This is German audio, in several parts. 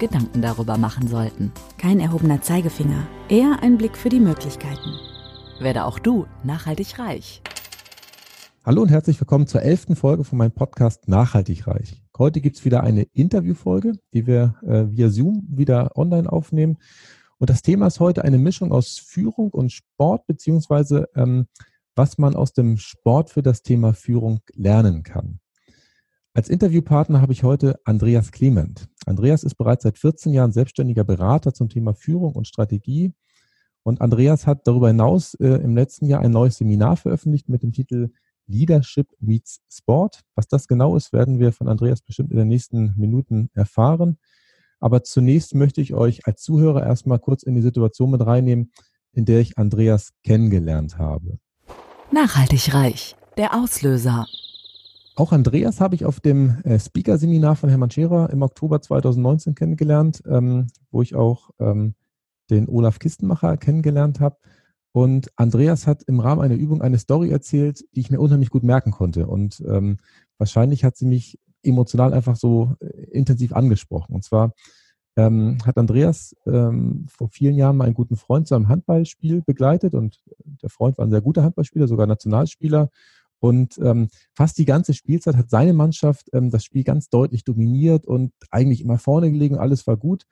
Gedanken darüber machen sollten. Kein erhobener Zeigefinger, eher ein Blick für die Möglichkeiten. Werde auch du nachhaltig reich. Hallo und herzlich willkommen zur elften Folge von meinem Podcast Nachhaltig Reich. Heute gibt's wieder eine Interviewfolge, die wir äh, via Zoom wieder online aufnehmen. Und das Thema ist heute eine Mischung aus Führung und Sport, beziehungsweise ähm, was man aus dem Sport für das Thema Führung lernen kann. Als Interviewpartner habe ich heute Andreas Clement. Andreas ist bereits seit 14 Jahren selbstständiger Berater zum Thema Führung und Strategie. Und Andreas hat darüber hinaus äh, im letzten Jahr ein neues Seminar veröffentlicht mit dem Titel Leadership meets Sport. Was das genau ist, werden wir von Andreas bestimmt in den nächsten Minuten erfahren. Aber zunächst möchte ich euch als Zuhörer erstmal kurz in die Situation mit reinnehmen, in der ich Andreas kennengelernt habe. Nachhaltig reich. Der Auslöser. Auch Andreas habe ich auf dem äh, Speaker-Seminar von Hermann Scherer im Oktober 2019 kennengelernt, ähm, wo ich auch ähm, den Olaf Kistenmacher kennengelernt habe. Und Andreas hat im Rahmen einer Übung eine Story erzählt, die ich mir unheimlich gut merken konnte. Und ähm, wahrscheinlich hat sie mich emotional einfach so äh, intensiv angesprochen. Und zwar ähm, hat Andreas ähm, vor vielen Jahren mal einen guten Freund zu einem Handballspiel begleitet und der Freund war ein sehr guter Handballspieler, sogar Nationalspieler. Und ähm, fast die ganze Spielzeit hat seine Mannschaft ähm, das Spiel ganz deutlich dominiert und eigentlich immer vorne gelegen, alles war gut.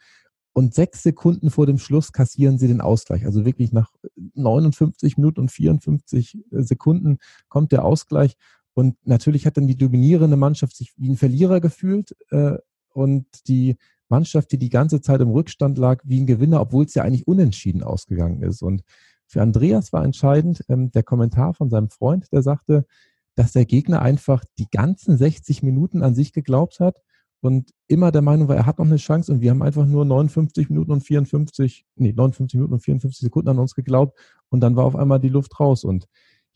Und sechs Sekunden vor dem Schluss kassieren sie den Ausgleich. Also wirklich nach 59 Minuten und 54 äh, Sekunden kommt der Ausgleich. Und natürlich hat dann die dominierende Mannschaft sich wie ein Verlierer gefühlt äh, und die Mannschaft, die die ganze Zeit im Rückstand lag, wie ein Gewinner, obwohl es ja eigentlich unentschieden ausgegangen ist. Und für Andreas war entscheidend ähm, der Kommentar von seinem Freund, der sagte, dass der Gegner einfach die ganzen 60 Minuten an sich geglaubt hat und immer der Meinung war, er hat noch eine Chance und wir haben einfach nur 59 Minuten und 54, nee, 59 Minuten und 54 Sekunden an uns geglaubt und dann war auf einmal die Luft raus und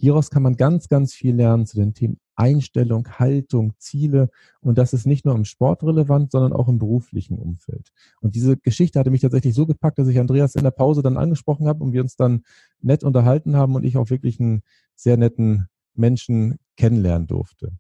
hieraus kann man ganz, ganz viel lernen zu den Themen Einstellung, Haltung, Ziele. Und das ist nicht nur im Sport relevant, sondern auch im beruflichen Umfeld. Und diese Geschichte hatte mich tatsächlich so gepackt, dass ich Andreas in der Pause dann angesprochen habe und wir uns dann nett unterhalten haben und ich auch wirklich einen sehr netten Menschen kennenlernen durfte.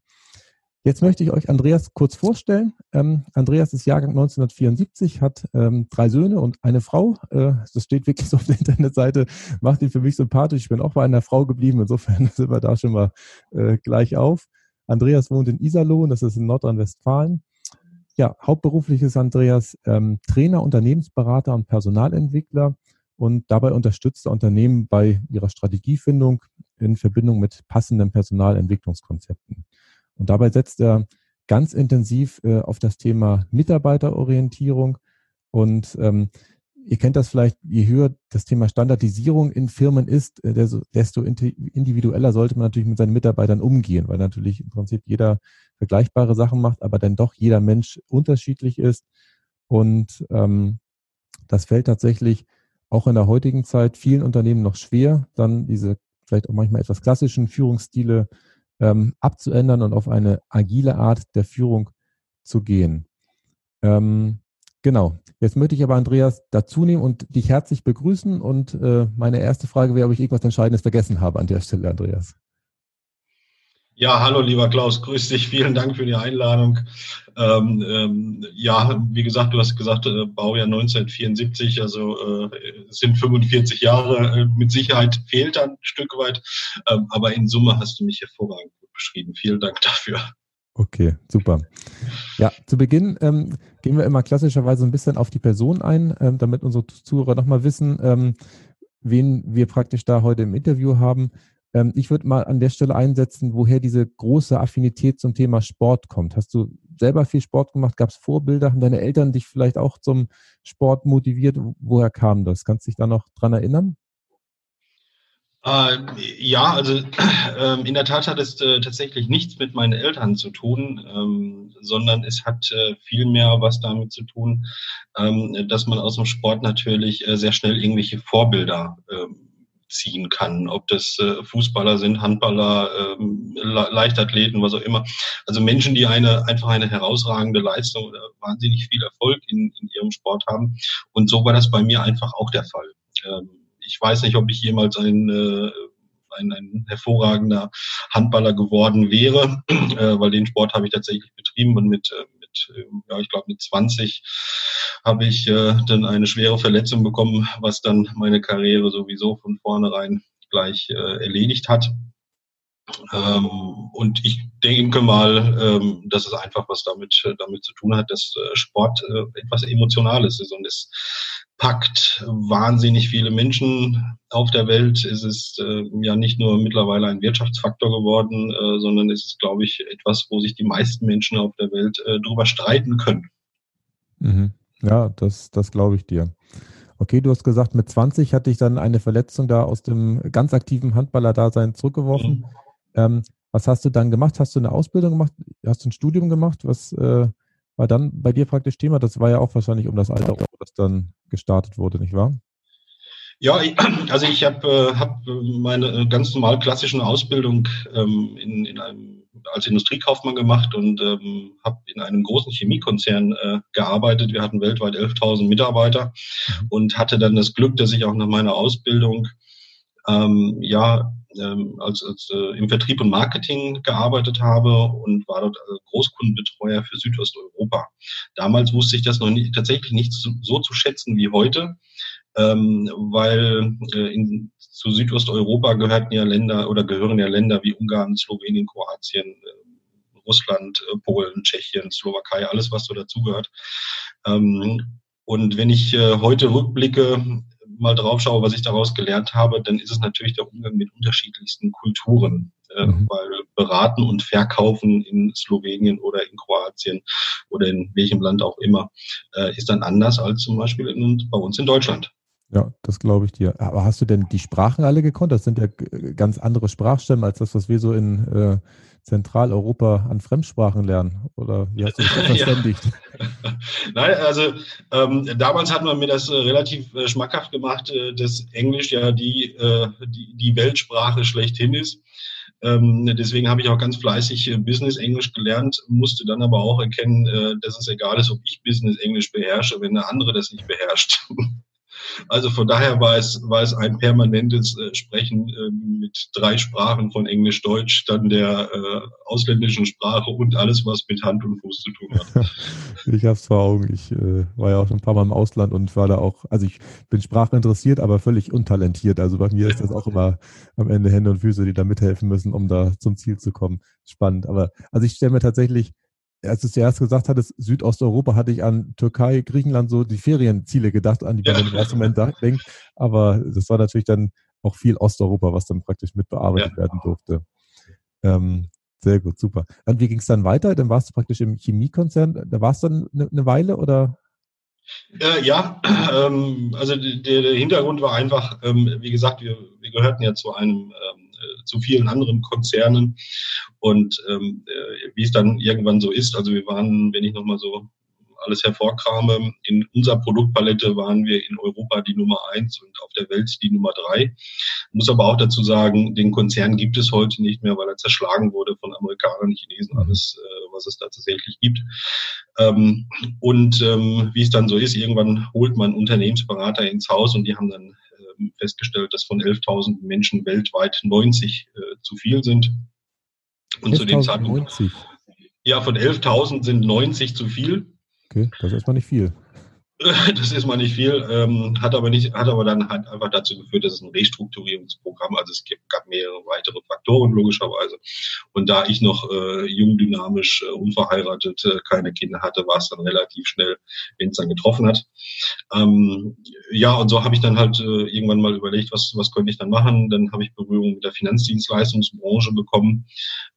Jetzt möchte ich euch Andreas kurz vorstellen. Ähm, Andreas ist Jahrgang 1974, hat ähm, drei Söhne und eine Frau. Äh, das steht wirklich so auf der Internetseite, macht ihn für mich sympathisch. Ich bin auch bei einer Frau geblieben, insofern sind wir da schon mal äh, gleich auf. Andreas wohnt in Iserlohn, das ist in Nordrhein-Westfalen. Ja, hauptberuflich ist Andreas ähm, Trainer, Unternehmensberater und Personalentwickler und dabei unterstützt er Unternehmen bei ihrer Strategiefindung in Verbindung mit passenden Personalentwicklungskonzepten. Und dabei setzt er ganz intensiv äh, auf das Thema Mitarbeiterorientierung. Und ähm, ihr kennt das vielleicht, je höher das Thema Standardisierung in Firmen ist, äh, desto individueller sollte man natürlich mit seinen Mitarbeitern umgehen, weil natürlich im Prinzip jeder vergleichbare Sachen macht, aber dann doch jeder Mensch unterschiedlich ist. Und ähm, das fällt tatsächlich auch in der heutigen Zeit vielen Unternehmen noch schwer, dann diese vielleicht auch manchmal etwas klassischen Führungsstile ähm, abzuändern und auf eine agile Art der Führung zu gehen. Ähm, genau. Jetzt möchte ich aber Andreas dazu nehmen und dich herzlich begrüßen. Und äh, meine erste Frage wäre, ob ich irgendwas Entscheidendes vergessen habe an der Stelle, Andreas. Ja, hallo lieber Klaus, grüß dich, vielen Dank für die Einladung. Ähm, ähm, ja, wie gesagt, du hast gesagt, äh, Baujahr 1974, also äh, sind 45 Jahre, äh, mit Sicherheit fehlt ein Stück weit, ähm, aber in Summe hast du mich hervorragend beschrieben. Vielen Dank dafür. Okay, super. Ja, zu Beginn ähm, gehen wir immer klassischerweise ein bisschen auf die Person ein, ähm, damit unsere Zuhörer nochmal wissen, ähm, wen wir praktisch da heute im Interview haben. Ähm, ich würde mal an der Stelle einsetzen, woher diese große Affinität zum Thema Sport kommt. Hast du selber viel Sport gemacht? Gab es Vorbilder? Haben deine Eltern dich vielleicht auch zum Sport motiviert? Woher kam das? Kannst du dich da noch dran erinnern? Äh, ja, also äh, in der Tat hat es äh, tatsächlich nichts mit meinen Eltern zu tun, ähm, sondern es hat äh, viel mehr was damit zu tun, ähm, dass man aus dem Sport natürlich äh, sehr schnell irgendwelche Vorbilder ähm, ziehen kann, ob das äh, Fußballer sind, Handballer, ähm, Leichtathleten, was auch immer. Also Menschen, die eine einfach eine herausragende Leistung oder wahnsinnig viel Erfolg in, in ihrem Sport haben. Und so war das bei mir einfach auch der Fall. Ähm, ich weiß nicht, ob ich jemals ein, äh, ein, ein hervorragender Handballer geworden wäre, äh, weil den Sport habe ich tatsächlich betrieben und mit, äh, mit äh, ja, ich glaube mit 20 habe ich äh, dann eine schwere Verletzung bekommen, was dann meine Karriere sowieso von vornherein gleich äh, erledigt hat. Ähm, und ich denke mal, ähm, dass es einfach was damit, äh, damit zu tun hat, dass äh, Sport äh, etwas Emotionales ist und es packt wahnsinnig viele Menschen auf der Welt. Es ist äh, ja nicht nur mittlerweile ein Wirtschaftsfaktor geworden, äh, sondern es ist, glaube ich, etwas, wo sich die meisten Menschen auf der Welt drüber streiten können. Mhm. Ja, das, das glaube ich dir. Okay, du hast gesagt, mit 20 hatte ich dann eine Verletzung da aus dem ganz aktiven Handballer-Dasein zurückgeworfen. Mhm. Ähm, was hast du dann gemacht? Hast du eine Ausbildung gemacht? Hast du ein Studium gemacht? Was äh, war dann bei dir praktisch Thema? Das war ja auch wahrscheinlich um das Alter, wo das dann gestartet wurde, nicht wahr? Ja, also ich habe äh, hab meine ganz normal klassische Ausbildung ähm, in, in einem, als Industriekaufmann gemacht und ähm, habe in einem großen Chemiekonzern äh, gearbeitet. Wir hatten weltweit 11.000 Mitarbeiter mhm. und hatte dann das Glück, dass ich auch nach meiner Ausbildung ähm, ja ähm, als, als äh, im Vertrieb und Marketing gearbeitet habe und war dort äh, Großkundenbetreuer für Südosteuropa. Damals wusste ich das noch nicht, tatsächlich nicht so, so zu schätzen wie heute, ähm, weil äh, in, zu Südosteuropa gehörten ja Länder oder gehören ja Länder wie Ungarn, Slowenien, Kroatien, äh, Russland, äh, Polen, Tschechien, Slowakei, alles was so dazugehört. Ähm, und wenn ich äh, heute rückblicke, mal drauf schaue, was ich daraus gelernt habe, dann ist es natürlich der Umgang mit unterschiedlichsten Kulturen. Äh, mhm. Weil beraten und verkaufen in Slowenien oder in Kroatien oder in welchem Land auch immer äh, ist dann anders als zum Beispiel in, bei uns in Deutschland. Ja, das glaube ich dir. Aber hast du denn die Sprachen alle gekonnt? Das sind ja ganz andere Sprachstämme als das, was wir so in äh, Zentraleuropa an Fremdsprachen lernen? Oder wie hast du das verständigt? Nein, also ähm, damals hat man mir das äh, relativ äh, schmackhaft gemacht, äh, dass Englisch ja die, äh, die, die Weltsprache schlechthin ist. Ähm, deswegen habe ich auch ganz fleißig äh, Business Englisch gelernt, musste dann aber auch erkennen, äh, dass es egal ist, ob ich Business Englisch beherrsche, wenn der andere das nicht beherrscht. Also von daher war es, war es ein permanentes äh, Sprechen äh, mit drei Sprachen von Englisch, Deutsch, dann der äh, ausländischen Sprache und alles, was mit Hand und Fuß zu tun hat. ich habe es vor Augen. Ich äh, war ja auch schon ein paar Mal im Ausland und war da auch, also ich bin sprachinteressiert, aber völlig untalentiert. Also bei mir ist das auch immer am Ende Hände und Füße, die da mithelfen müssen, um da zum Ziel zu kommen. Spannend. Aber also ich stelle mir tatsächlich als du zuerst gesagt hattest, Südosteuropa, hatte ich an Türkei, Griechenland so die Ferienziele gedacht, an die man ja. im ersten Moment denkt. Aber das war natürlich dann auch viel Osteuropa, was dann praktisch mitbearbeitet ja. werden durfte. Ähm, sehr gut, super. Und wie ging es dann weiter? Dann warst du praktisch im Chemiekonzern. Da warst du dann eine, eine Weile oder? Äh, ja, ähm, also der, der, Hintergrund war einfach, ähm, wie gesagt, wir, wir gehörten ja zu einem ähm, äh, zu vielen anderen Konzernen. Und ähm, äh, wie es dann irgendwann so ist, also wir waren, wenn ich nochmal so alles hervorkrame, in unserer Produktpalette waren wir in Europa die Nummer eins und auf der Welt die Nummer drei. Muss aber auch dazu sagen, den Konzern gibt es heute nicht mehr, weil er zerschlagen wurde von Amerikanern, Chinesen, alles, äh, was es da tatsächlich gibt. Ähm, und ähm, wie es dann so ist, irgendwann holt man Unternehmensberater ins Haus und die haben dann festgestellt, dass von 11.000 Menschen weltweit 90 äh, zu viel sind. Und zu dem Zeitpunkt. 90. Ja, von 11.000 sind 90 zu viel. Okay, das ist erstmal nicht viel. Das ist mal nicht viel, ähm, hat aber nicht, hat aber dann halt einfach dazu geführt, dass es ein Restrukturierungsprogramm, also es gab mehrere weitere Faktoren logischerweise. Und da ich noch äh, jung, dynamisch, äh, unverheiratet, äh, keine Kinder hatte, war es dann relativ schnell, wenn es dann getroffen hat. Ähm, ja, und so habe ich dann halt äh, irgendwann mal überlegt, was, was könnte ich dann machen. Dann habe ich Berührung mit der Finanzdienstleistungsbranche bekommen,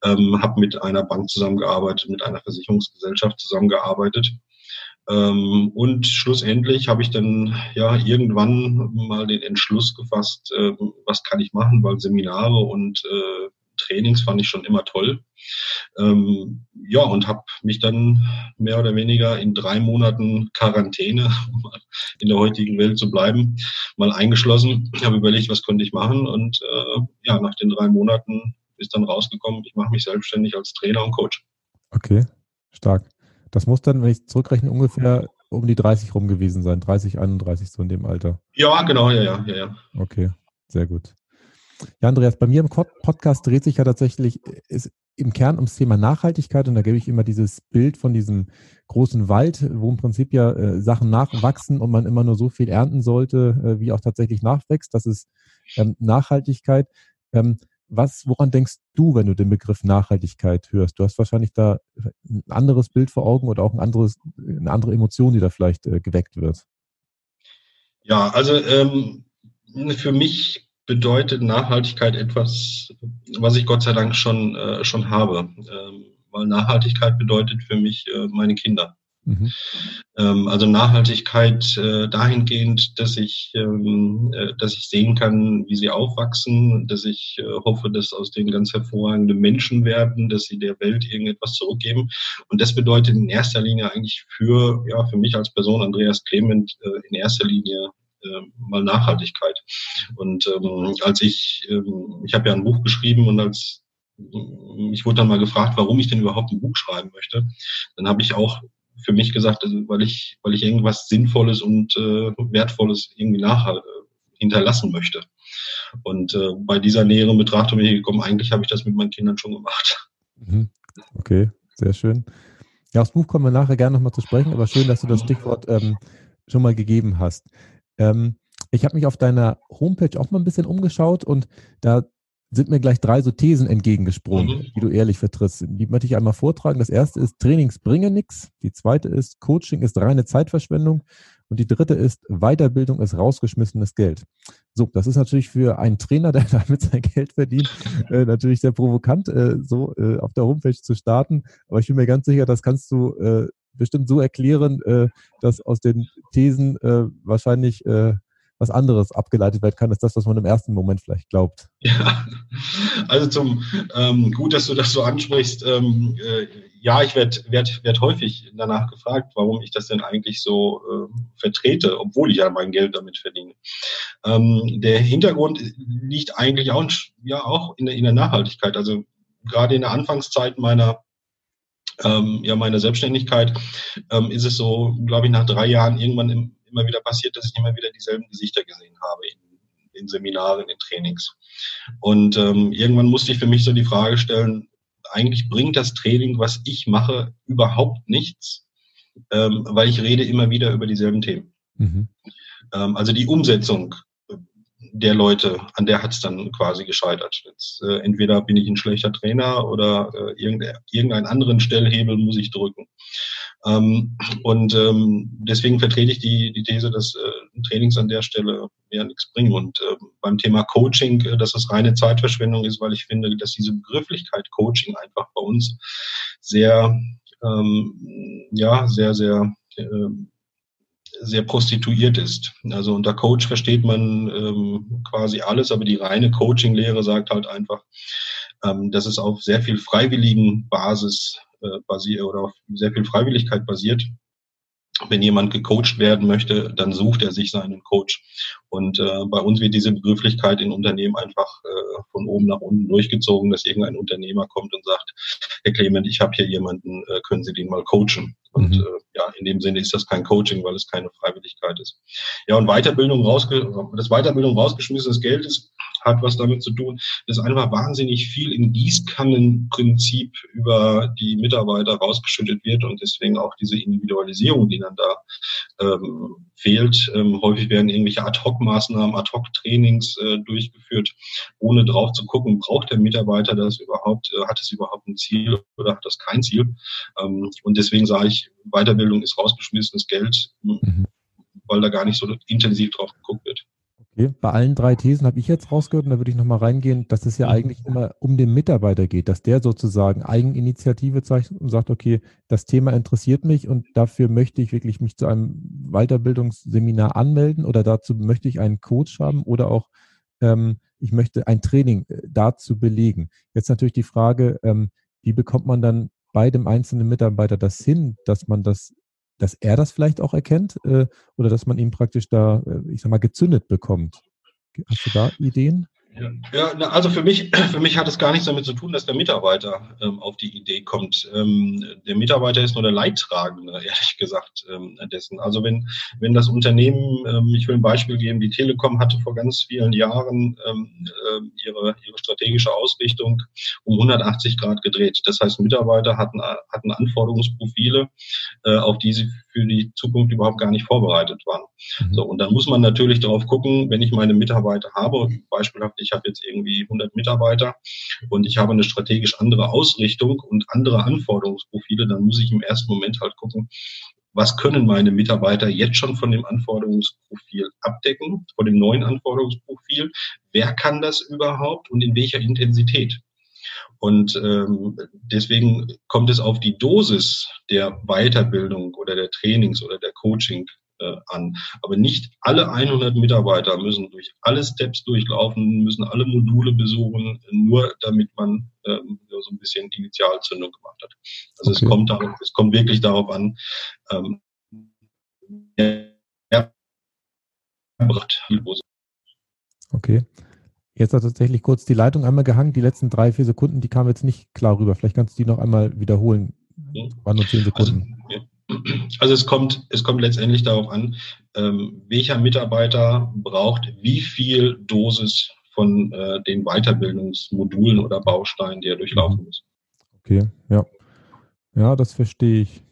ähm, habe mit einer Bank zusammengearbeitet, mit einer Versicherungsgesellschaft zusammengearbeitet Ähm, und schlussendlich habe ich dann ja irgendwann mal den Entschluss gefasst, äh, was kann ich machen, weil Seminare und äh, Trainings fand ich schon immer toll. Ähm, ja, und habe mich dann mehr oder weniger in drei Monaten Quarantäne, um in der heutigen Welt zu bleiben, mal eingeschlossen. Ich habe überlegt, was könnte ich machen und äh, ja, nach den drei Monaten ist dann rausgekommen, ich mache mich selbstständig als Trainer und Coach. Okay, stark. Das muss dann, wenn ich zurückrechne, ungefähr um die 30 rum gewesen sein, 30, 31 so in dem Alter. Ja, genau, ja, ja, ja. ja. Okay, sehr gut. Ja, Andreas, bei mir im Podcast dreht sich ja tatsächlich ist im Kern ums Thema Nachhaltigkeit und da gebe ich immer dieses Bild von diesem großen Wald, wo im Prinzip ja äh, Sachen nachwachsen und man immer nur so viel ernten sollte, äh, wie auch tatsächlich nachwächst. Das ist ähm, Nachhaltigkeit. Ähm, was, woran denkst du, wenn du den Begriff Nachhaltigkeit hörst? Du hast wahrscheinlich da ein anderes Bild vor Augen oder auch ein anderes, eine andere Emotion, die da vielleicht äh, geweckt wird. Ja, also ähm, für mich bedeutet Nachhaltigkeit etwas, was ich Gott sei Dank schon, äh, schon habe. Ähm, weil Nachhaltigkeit bedeutet für mich äh, meine Kinder. Mhm. Ähm, also Nachhaltigkeit äh, dahingehend, dass ich, ähm, äh, dass ich sehen kann, wie sie aufwachsen, dass ich äh, hoffe, dass aus denen ganz hervorragende Menschen werden, dass sie der Welt irgendetwas zurückgeben. Und das bedeutet in erster Linie eigentlich für, ja, für mich als Person, Andreas Clement, äh, in erster Linie äh, mal Nachhaltigkeit. Und ähm, als ich, ähm, ich habe ja ein Buch geschrieben und als ich wurde dann mal gefragt, warum ich denn überhaupt ein Buch schreiben möchte. Dann habe ich auch für mich gesagt, also weil ich, weil ich irgendwas Sinnvolles und äh, Wertvolles irgendwie nach äh, hinterlassen möchte. Und äh, bei dieser näheren Betrachtung bin ich gekommen, eigentlich habe ich das mit meinen Kindern schon gemacht. Mhm. Okay, sehr schön. Ja, aufs Buch kommen wir nachher gerne nochmal zu sprechen, aber schön, dass du das Stichwort ähm, schon mal gegeben hast. Ähm, ich habe mich auf deiner Homepage auch mal ein bisschen umgeschaut und da sind mir gleich drei so Thesen entgegengesprungen, mhm. die du ehrlich vertrittst. Die möchte ich einmal vortragen. Das erste ist, Trainings bringen nichts. Die zweite ist, Coaching ist reine Zeitverschwendung. Und die dritte ist, Weiterbildung ist rausgeschmissenes Geld. So, das ist natürlich für einen Trainer, der damit sein Geld verdient, äh, natürlich sehr provokant, äh, so äh, auf der Homepage zu starten. Aber ich bin mir ganz sicher, das kannst du äh, bestimmt so erklären, äh, dass aus den Thesen äh, wahrscheinlich was anderes abgeleitet werden kann, als das, was man im ersten Moment vielleicht glaubt. Ja, also zum ähm, gut, dass du das so ansprichst. Ähm, äh, ja, ich werde werd, werd häufig danach gefragt, warum ich das denn eigentlich so äh, vertrete, obwohl ich ja mein Geld damit verdiene. Ähm, der Hintergrund liegt eigentlich auch, ja, auch in der, in der Nachhaltigkeit. Also gerade in der Anfangszeit meiner ähm, ja, meiner Selbstständigkeit ähm, ist es so, glaube ich, nach drei Jahren irgendwann im, immer wieder passiert, dass ich immer wieder dieselben Gesichter gesehen habe in, in Seminaren, in Trainings. Und ähm, irgendwann musste ich für mich so die Frage stellen, eigentlich bringt das Training, was ich mache, überhaupt nichts, ähm, weil ich rede immer wieder über dieselben Themen. Mhm. Ähm, also die Umsetzung der Leute, an der hat es dann quasi gescheitert. Jetzt, äh, entweder bin ich ein schlechter Trainer oder äh, irgendein, irgendeinen anderen Stellhebel muss ich drücken. Ähm, und ähm, deswegen vertrete ich die, die These, dass äh, Trainings an der Stelle mehr nichts bringen. Und äh, beim Thema Coaching, äh, dass es reine Zeitverschwendung ist, weil ich finde, dass diese Begrifflichkeit Coaching einfach bei uns sehr, ähm, ja, sehr, sehr äh, sehr prostituiert ist. Also unter Coach versteht man ähm, quasi alles, aber die reine Coaching-Lehre sagt halt einfach, ähm, dass es auf sehr viel freiwilligen Basis basiert oder auf sehr viel Freiwilligkeit basiert wenn jemand gecoacht werden möchte, dann sucht er sich seinen Coach. Und äh, bei uns wird diese Begrifflichkeit in Unternehmen einfach äh, von oben nach unten durchgezogen, dass irgendein Unternehmer kommt und sagt, Herr Clement, ich habe hier jemanden, äh, können Sie den mal coachen? Und mhm. äh, ja, in dem Sinne ist das kein Coaching, weil es keine Freiwilligkeit ist. Ja, und Weiterbildung rausge das Weiterbildung rausgeschmissenes Geld ist hat was damit zu tun, dass einfach wahnsinnig viel im Gießkannenprinzip über die Mitarbeiter rausgeschüttet wird und deswegen auch diese Individualisierung, die dann da ähm, fehlt. Ähm, häufig werden irgendwelche Ad-Hoc-Maßnahmen, Ad-Hoc-Trainings äh, durchgeführt, ohne drauf zu gucken, braucht der Mitarbeiter das überhaupt, äh, hat es überhaupt ein Ziel oder hat das kein Ziel. Ähm, und deswegen sage ich, Weiterbildung ist rausgeschmissenes Geld, mhm. weil da gar nicht so intensiv drauf geguckt wird. Okay. Bei allen drei Thesen habe ich jetzt rausgehört, und da würde ich nochmal reingehen, dass es ja mhm. eigentlich immer um den Mitarbeiter geht, dass der sozusagen Eigeninitiative zeigt und sagt, okay, das Thema interessiert mich und dafür möchte ich wirklich mich zu einem Weiterbildungsseminar anmelden oder dazu möchte ich einen Coach haben oder auch ähm, ich möchte ein Training äh, dazu belegen. Jetzt natürlich die Frage, ähm, wie bekommt man dann bei dem einzelnen Mitarbeiter das hin, dass man das dass er das vielleicht auch erkennt äh, oder dass man ihn praktisch da, äh, ich sag mal, gezündet bekommt. Hast du da Ideen? Ja, also für mich, für mich hat es gar nichts damit zu tun, dass der Mitarbeiter ähm, auf die Idee kommt. Ähm, der Mitarbeiter ist nur der Leidtragende, ehrlich gesagt, ähm, dessen. Also wenn, wenn das Unternehmen, ähm, ich will ein Beispiel geben, die Telekom hatte vor ganz vielen Jahren ähm, äh, ihre, ihre strategische Ausrichtung um 180 Grad gedreht. Das heißt, Mitarbeiter hatten, hatten Anforderungsprofile, äh, auf die sie für die Zukunft überhaupt gar nicht vorbereitet waren. Mhm. So, und dann muss man natürlich darauf gucken, wenn ich meine Mitarbeiter habe, beispielhaft, ich habe jetzt irgendwie 100 Mitarbeiter und ich habe eine strategisch andere Ausrichtung und andere Anforderungsprofile, dann muss ich im ersten Moment halt gucken, was können meine Mitarbeiter jetzt schon von dem Anforderungsprofil abdecken, von dem neuen Anforderungsprofil, wer kann das überhaupt und in welcher Intensität. Und ähm, deswegen kommt es auf die Dosis der Weiterbildung oder der Trainings oder der Coaching an. Aber nicht alle 100 Mitarbeiter müssen durch alle Steps durchlaufen, müssen alle Module besuchen, nur damit man ähm, so ein bisschen Initialzündung gemacht hat. Also okay. es kommt darauf, es kommt wirklich darauf an, ähm, Okay. Jetzt hat tatsächlich kurz die Leitung einmal gehangen. Die letzten drei, vier Sekunden, die kamen jetzt nicht klar rüber. Vielleicht kannst du die noch einmal wiederholen. Waren nur zehn Sekunden. Also, ja. Also es kommt, es kommt letztendlich darauf an, ähm, welcher Mitarbeiter braucht wie viel Dosis von äh, den Weiterbildungsmodulen oder Bausteinen, die er durchlaufen muss. Okay, ja. Ja, das verstehe ich.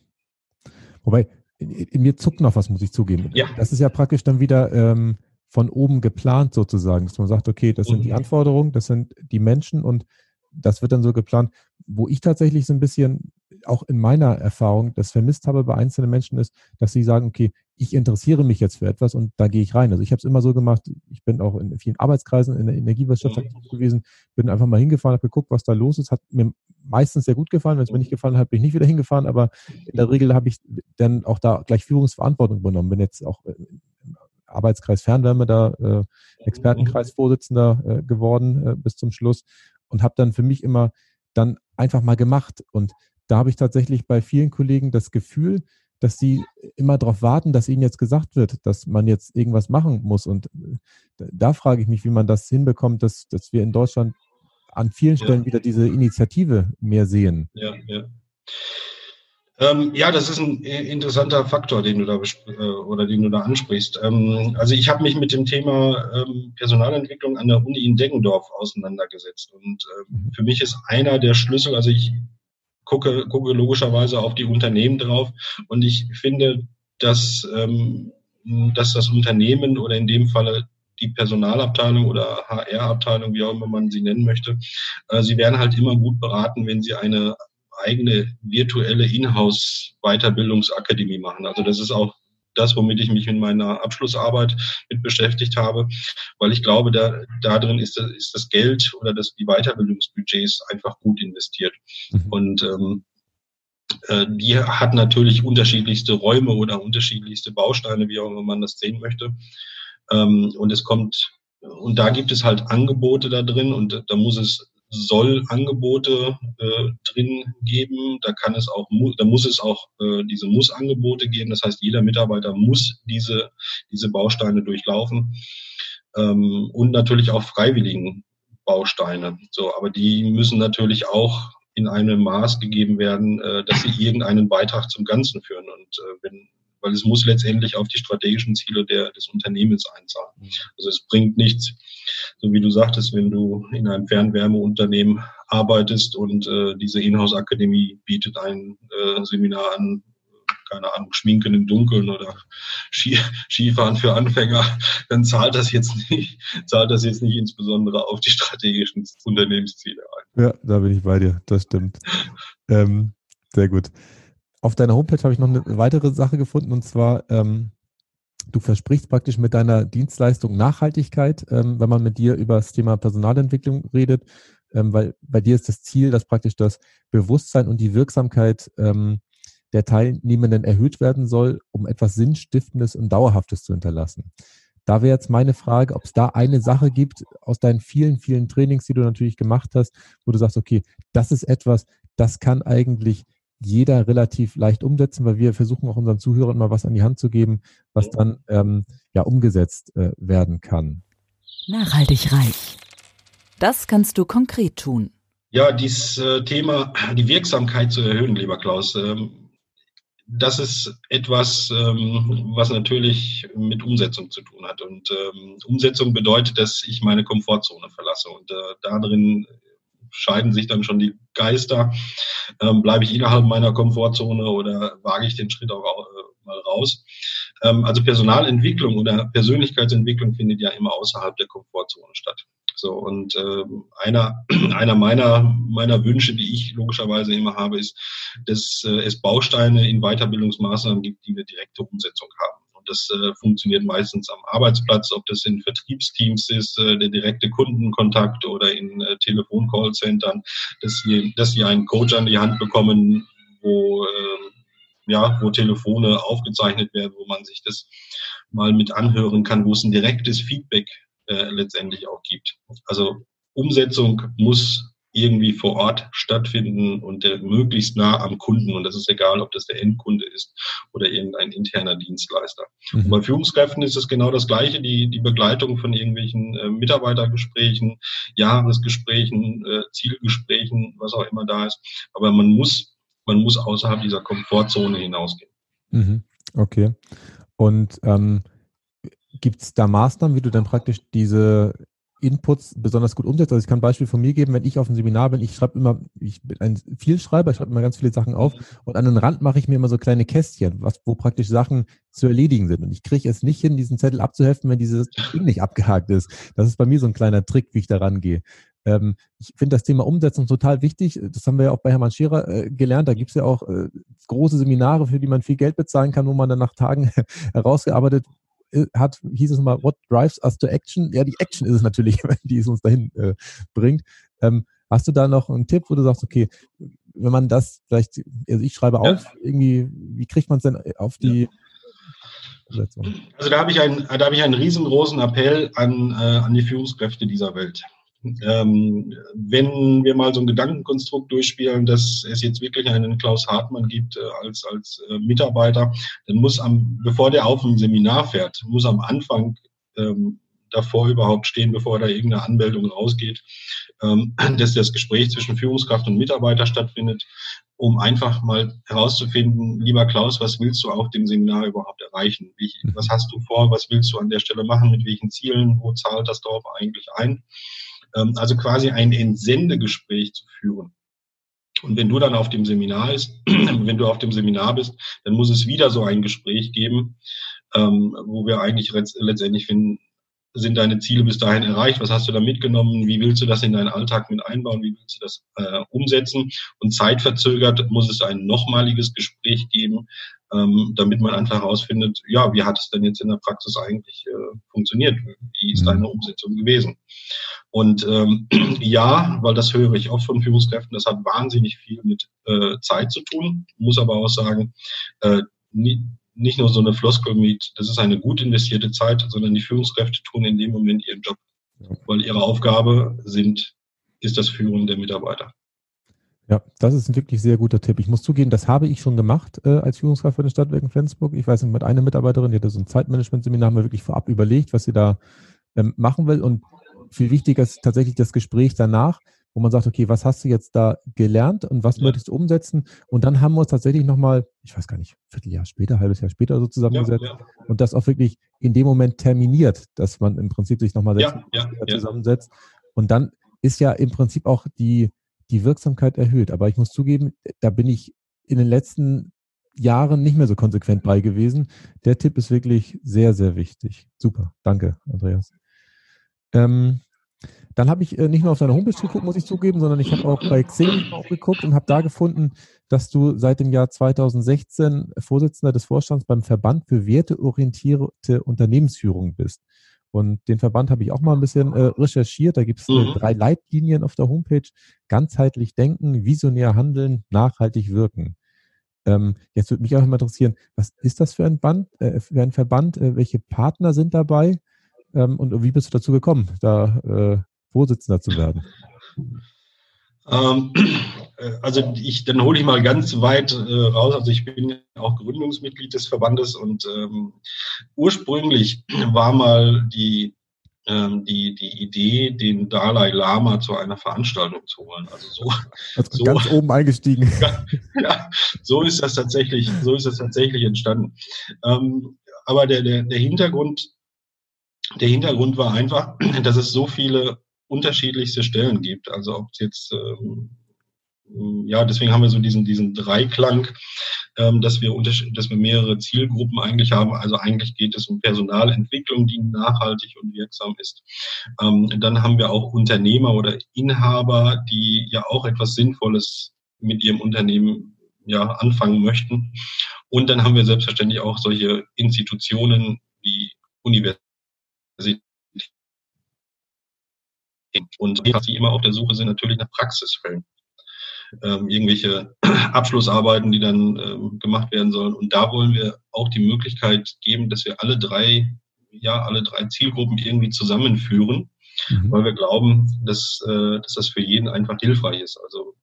Wobei, in, in, mir zuckt noch was, muss ich zugeben. Ja. Das ist ja praktisch dann wieder ähm, von oben geplant sozusagen, dass man sagt, okay, das sind die mhm. Anforderungen, das sind die Menschen und das wird dann so geplant. Wo ich tatsächlich so ein bisschen auch in meiner Erfahrung das vermisst habe bei einzelnen Menschen ist, dass sie sagen, okay, ich interessiere mich jetzt für etwas und da gehe ich rein. Also ich habe es immer so gemacht, ich bin auch in vielen Arbeitskreisen in der Energiewirtschaft mhm. gewesen, bin einfach mal hingefahren, habe geguckt, was da los ist, hat mir meistens sehr gut gefallen. Wenn es mir nicht gefallen hat, bin ich nicht wieder hingefahren, aber in der Regel habe ich dann auch da gleich Führungsverantwortung übernommen. Bin jetzt auch Arbeitskreis Fernwärme da äh, Expertenkreisvorsitzender äh, geworden äh, bis zum Schluss und habe dann für mich immer dann einfach mal gemacht. Und da habe ich tatsächlich bei vielen Kollegen das Gefühl, dass sie immer darauf warten, dass ihnen jetzt gesagt wird, dass man jetzt irgendwas machen muss. Und äh, da frage ich mich, wie man das hinbekommt, dass, dass wir in Deutschland an vielen Stellen ja. wieder diese Initiative mehr sehen. Ja, ja. Ähm, ja, das ist ein interessanter Faktor, den du da äh, oder den du da ansprichst. Ähm, also ich habe mich mit dem Thema ähm, Personalentwicklung an der Uni in Deggendorf auseinandergesetzt. Und ähm, für mich ist einer der Schlüssel, also ich gucke, gucke logischerweise auf die Unternehmen drauf. Und ich finde, dass, ähm, dass das Unternehmen oder in dem Falle die Personalabteilung oder HR-Abteilung, wie auch immer man sie nennen möchte, äh, sie werden halt immer gut beraten, wenn sie eine eigene virtuelle Inhouse-Weiterbildungsakademie machen. Also das ist auch das, womit ich mich in meiner Abschlussarbeit mit beschäftigt habe, weil ich glaube, da, da drin ist das, ist das Geld oder das, die Weiterbildungsbudgets einfach gut investiert. Mhm. Und ähm, äh, die hat natürlich unterschiedlichste Räume oder unterschiedlichste Bausteine, wie auch immer man das sehen möchte. Ähm, und es kommt, und da gibt es halt Angebote da drin und da muss es soll Angebote äh, drin geben. Da kann es auch, da muss es auch äh, diese Muss-Angebote geben. Das heißt, jeder Mitarbeiter muss diese, diese Bausteine durchlaufen. Ähm, und natürlich auch freiwilligen Bausteine. So, aber die müssen natürlich auch in einem Maß gegeben werden, äh, dass sie irgendeinen Beitrag zum Ganzen führen. Und äh, wenn weil es muss letztendlich auf die strategischen Ziele der, des Unternehmens einzahlen. Mhm. Also es bringt nichts, so wie du sagtest, wenn du in einem Fernwärmeunternehmen arbeitest und äh, diese Inhouse-Akademie bietet ein äh, Seminar an, keine Ahnung, Schminken im Dunkeln oder Ski, Skifahren für Anfänger, dann zahlt das jetzt nicht, zahlt das jetzt nicht insbesondere auf die strategischen Unternehmensziele ein. Ja, da bin ich bei dir, das stimmt. ähm, sehr gut. Auf deiner Homepage habe ich noch eine weitere Sache gefunden und zwar ähm, du versprichst praktisch mit deiner Dienstleistung Nachhaltigkeit, ähm, wenn man mit dir über das Thema Personalentwicklung redet, ähm, weil bei dir ist das Ziel, dass praktisch das Bewusstsein und die Wirksamkeit ähm, der Teilnehmenden erhöht werden soll, um etwas Sinnstiftendes und Dauerhaftes zu hinterlassen. Da wäre jetzt meine Frage, ob es da eine Sache gibt aus deinen vielen, vielen Trainings, die du natürlich gemacht hast, wo du sagst, okay, das ist etwas, das kann eigentlich jeder relativ leicht umsetzen, weil wir versuchen auch unseren Zuhörern mal was an die Hand zu geben, was dann ähm, ja umgesetzt äh, werden kann. Nachhaltig reich. Das kannst du konkret tun. Ja, dieses äh, Thema, die Wirksamkeit zu erhöhen, lieber Klaus. Ähm, das ist etwas, ähm, was natürlich mit Umsetzung zu tun hat. Und ähm, Umsetzung bedeutet, dass ich meine Komfortzone verlasse. Und äh, darin scheiden sich dann schon die Geister. Ähm, Bleibe ich innerhalb meiner Komfortzone oder wage ich den Schritt auch äh, mal raus? Ähm, also Personalentwicklung oder Persönlichkeitsentwicklung findet ja immer außerhalb der Komfortzone statt. So, und äh, einer, einer meiner, meiner Wünsche, die ich logischerweise immer habe, ist, dass äh, es Bausteine in Weiterbildungsmaßnahmen gibt, die eine direkte Umsetzung haben. Und das äh, funktioniert meistens am Arbeitsplatz, ob das in Vertriebsteams ist, äh, der direkte Kundenkontakt oder in äh, Telefon-Callcentern, dass sie, dass sie einen Coach an die Hand bekommen, wo äh, ja, wo Telefone aufgezeichnet werden, wo man sich das mal mit anhören kann, wo es ein direktes Feedback äh, letztendlich auch gibt. Also Umsetzung muss irgendwie vor Ort stattfinden und der möglichst nah am Kunden. Und das ist egal, ob das der Endkunde ist oder irgendein interner Dienstleister. Mhm. bei Führungskräften ist es genau das Gleiche, die, die Begleitung von irgendwelchen äh, Mitarbeitergesprächen, Jahresgesprächen, äh, Zielgesprächen, was auch immer da ist. Aber man muss, man muss außerhalb dieser Komfortzone hinausgehen. Mhm. Okay. Und ähm, Gibt es da Maßnahmen, wie du dann praktisch diese Inputs besonders gut umsetzt? Also ich kann ein Beispiel von mir geben, wenn ich auf einem Seminar bin, ich schreibe immer, ich bin ein Vielschreiber, ich schreibe immer ganz viele Sachen auf und an den Rand mache ich mir immer so kleine Kästchen, was, wo praktisch Sachen zu erledigen sind. Und ich kriege es nicht hin, diesen Zettel abzuheften, wenn dieses Ding nicht abgehakt ist. Das ist bei mir so ein kleiner Trick, wie ich da rangehe. Ähm, ich finde das Thema Umsetzung total wichtig. Das haben wir ja auch bei Hermann Scherer äh, gelernt. Da gibt es ja auch äh, große Seminare, für die man viel Geld bezahlen kann, wo man dann nach Tagen herausgearbeitet hat, hieß es mal, what drives us to action? Ja, die Action ist es natürlich, die es uns dahin äh, bringt. Ähm, hast du da noch einen Tipp, wo du sagst, okay, wenn man das vielleicht, also ich schreibe ja. auf, irgendwie, wie kriegt man es denn auf die ja. Also da habe ich einen, da habe ich einen riesengroßen Appell an, äh, an die Führungskräfte dieser Welt. Ähm, wenn wir mal so ein Gedankenkonstrukt durchspielen, dass es jetzt wirklich einen Klaus Hartmann gibt äh, als, als äh, Mitarbeiter, dann muss am, bevor der auf ein Seminar fährt, muss am Anfang ähm, davor überhaupt stehen, bevor da irgendeine Anmeldung rausgeht, ähm, dass das Gespräch zwischen Führungskraft und Mitarbeiter stattfindet, um einfach mal herauszufinden, lieber Klaus, was willst du auf dem Seminar überhaupt erreichen? Wie, was hast du vor? Was willst du an der Stelle machen? Mit welchen Zielen? Wo zahlt das darauf eigentlich ein? Ähm, also quasi ein Entsendegespräch zu führen. Und wenn du dann auf dem Seminar ist, wenn du auf dem Seminar bist, dann muss es wieder so ein Gespräch geben, ähm, wo wir eigentlich letztendlich finden, sind deine Ziele bis dahin erreicht? Was hast du da mitgenommen? Wie willst du das in deinen Alltag mit einbauen? Wie willst du das äh, umsetzen? Und zeitverzögert muss es ein nochmaliges Gespräch geben, ähm, damit man einfach herausfindet, ja, wie hat es denn jetzt in der Praxis eigentlich äh, funktioniert? Wie ist mhm. deine Umsetzung gewesen? Und ähm, ja, weil das höre ich oft von Führungskräften, das hat wahnsinnig viel mit äh, Zeit zu tun, muss aber auch sagen, äh, nie, nicht nur so eine Floskel mit, das ist eine gut investierte Zeit, sondern die Führungskräfte tun in dem Moment ihren Job, weil ihre Aufgabe sind, ist das Führen der Mitarbeiter. Ja, das ist ein wirklich sehr guter Tipp. Ich muss zugeben, das habe ich schon gemacht äh, als Führungskraft für den Stadtwerken Flensburg. Ich weiß nicht, mit einer Mitarbeiterin, die hatte so ein Zeitmanagement-Seminar, haben wir wirklich vorab überlegt, was sie da ähm, machen will. Und viel wichtiger ist tatsächlich das Gespräch danach, wo man sagt, okay, was hast du jetzt da gelernt und was ja. möchtest du umsetzen? Und dann haben wir uns tatsächlich nochmal, ich weiß gar nicht, Vierteljahr später, halbes Jahr später so zusammengesetzt ja, ja. und das auch wirklich in dem Moment terminiert, dass man im Prinzip sich nochmal zusammensetzt. Und dann ist ja im Prinzip auch die, die Wirksamkeit erhöht. Aber ich muss zugeben, da bin ich in den letzten Jahren nicht mehr so konsequent bei gewesen. Der Tipp ist wirklich sehr, sehr wichtig. Super. Danke, Andreas. Ähm, dann habe ich äh, nicht nur auf deiner Homepage geguckt, muss ich zugeben, sondern ich habe auch bei Xing auch geguckt und habe da gefunden, dass du seit dem Jahr 2016 Vorsitzender des Vorstands beim Verband für werteorientierte Unternehmensführung bist. Und den Verband habe ich auch mal ein bisschen äh, recherchiert. Da gibt es mhm. drei Leitlinien auf der Homepage. Ganzheitlich denken, visionär handeln, nachhaltig wirken. Ähm, jetzt würde mich auch mal interessieren, was ist das für ein, Band, äh, für ein Verband? Äh, welche Partner sind dabei? Ähm, und wie bist du dazu gekommen, da äh, Vorsitzender zu werden? Ähm, äh, also ich, dann hole ich mal ganz weit äh, raus. Also ich bin auch Gründungsmitglied des Verbandes und ähm, ursprünglich war mal die ähm, die, die Idee, den Dalai Lama zu einer Veranstaltung zu holen. Also so, also so ganz oben eingestiegen. ja, so ist das tatsächlich, so ist das tatsächlich entstanden. Ähm, aber der, der, der Hintergrund, der Hintergrund war einfach, dass es so viele unterschiedlichste Stellen gibt. Also ob es jetzt ähm, ja, deswegen haben wir so diesen, diesen Dreiklang, ähm, dass wir dass wir mehrere Zielgruppen eigentlich haben. Also eigentlich geht es um Personalentwicklung, die nachhaltig und wirksam ist. Ähm, dann haben wir auch Unternehmer oder Inhaber, die ja auch etwas Sinnvolles mit ihrem Unternehmen ja anfangen möchten. Und dann haben wir selbstverständlich auch solche Institutionen wie Universitäten und die immer auf der Suche sind natürlich nach Praxisfällen ähm, irgendwelche Abschlussarbeiten, die dann ähm, gemacht werden sollen. Und da wollen wir auch die Möglichkeit geben, dass wir alle drei, ja, alle drei Zielgruppen irgendwie zusammenführen, mhm. weil wir glauben, dass, äh, dass das für jeden einfach hilfreich ist. Also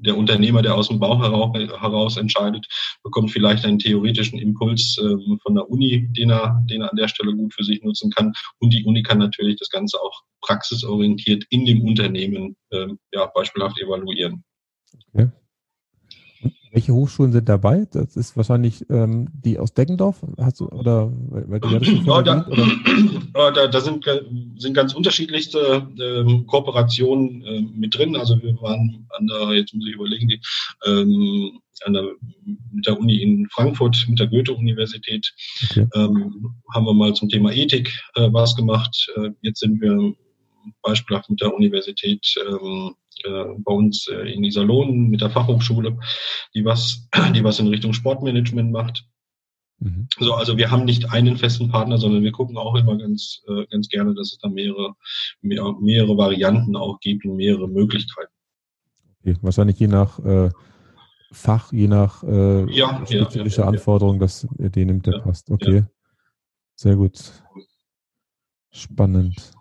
der Unternehmer, der aus dem Bauch heraus, entscheidet, bekommt vielleicht einen theoretischen Impuls äh, von der Uni, den er, den er an der Stelle gut für sich nutzen kann. Und die Uni kann natürlich das Ganze auch praxisorientiert in dem Unternehmen äh, ja, beispielhaft evaluieren. Okay. Welche Hochschulen sind dabei? Das ist wahrscheinlich ähm, die aus Deggendorf, hast du, oder weil du ja, da, oder? da, da sind, sind ganz unterschiedlichste ähm, Kooperationen äh, mit drin. Also wir waren an der, jetzt muss ich überlegen, die, ähm, an der, mit der Uni in Frankfurt, mit der Goethe-Universität, okay. ähm, haben wir mal zum Thema Ethik äh, was gemacht. Äh, jetzt sind wir beispielhaft mit der Universität ähm, äh, bei uns äh, in Iserlohn mit der Fachhochschule, die was, die was in Richtung Sportmanagement macht. Mhm. So, also wir haben nicht einen festen Partner, sondern wir gucken auch immer ganz, äh, ganz gerne, dass es da mehrere, mehr, mehrere Varianten auch gibt und mehrere Möglichkeiten. Okay. Wahrscheinlich je nach äh, Fach, je nach äh, ja, spezifische ja, ja, Anforderungen, dass ihr den nimmt, der passt. Okay. Sehr gut. Spannend.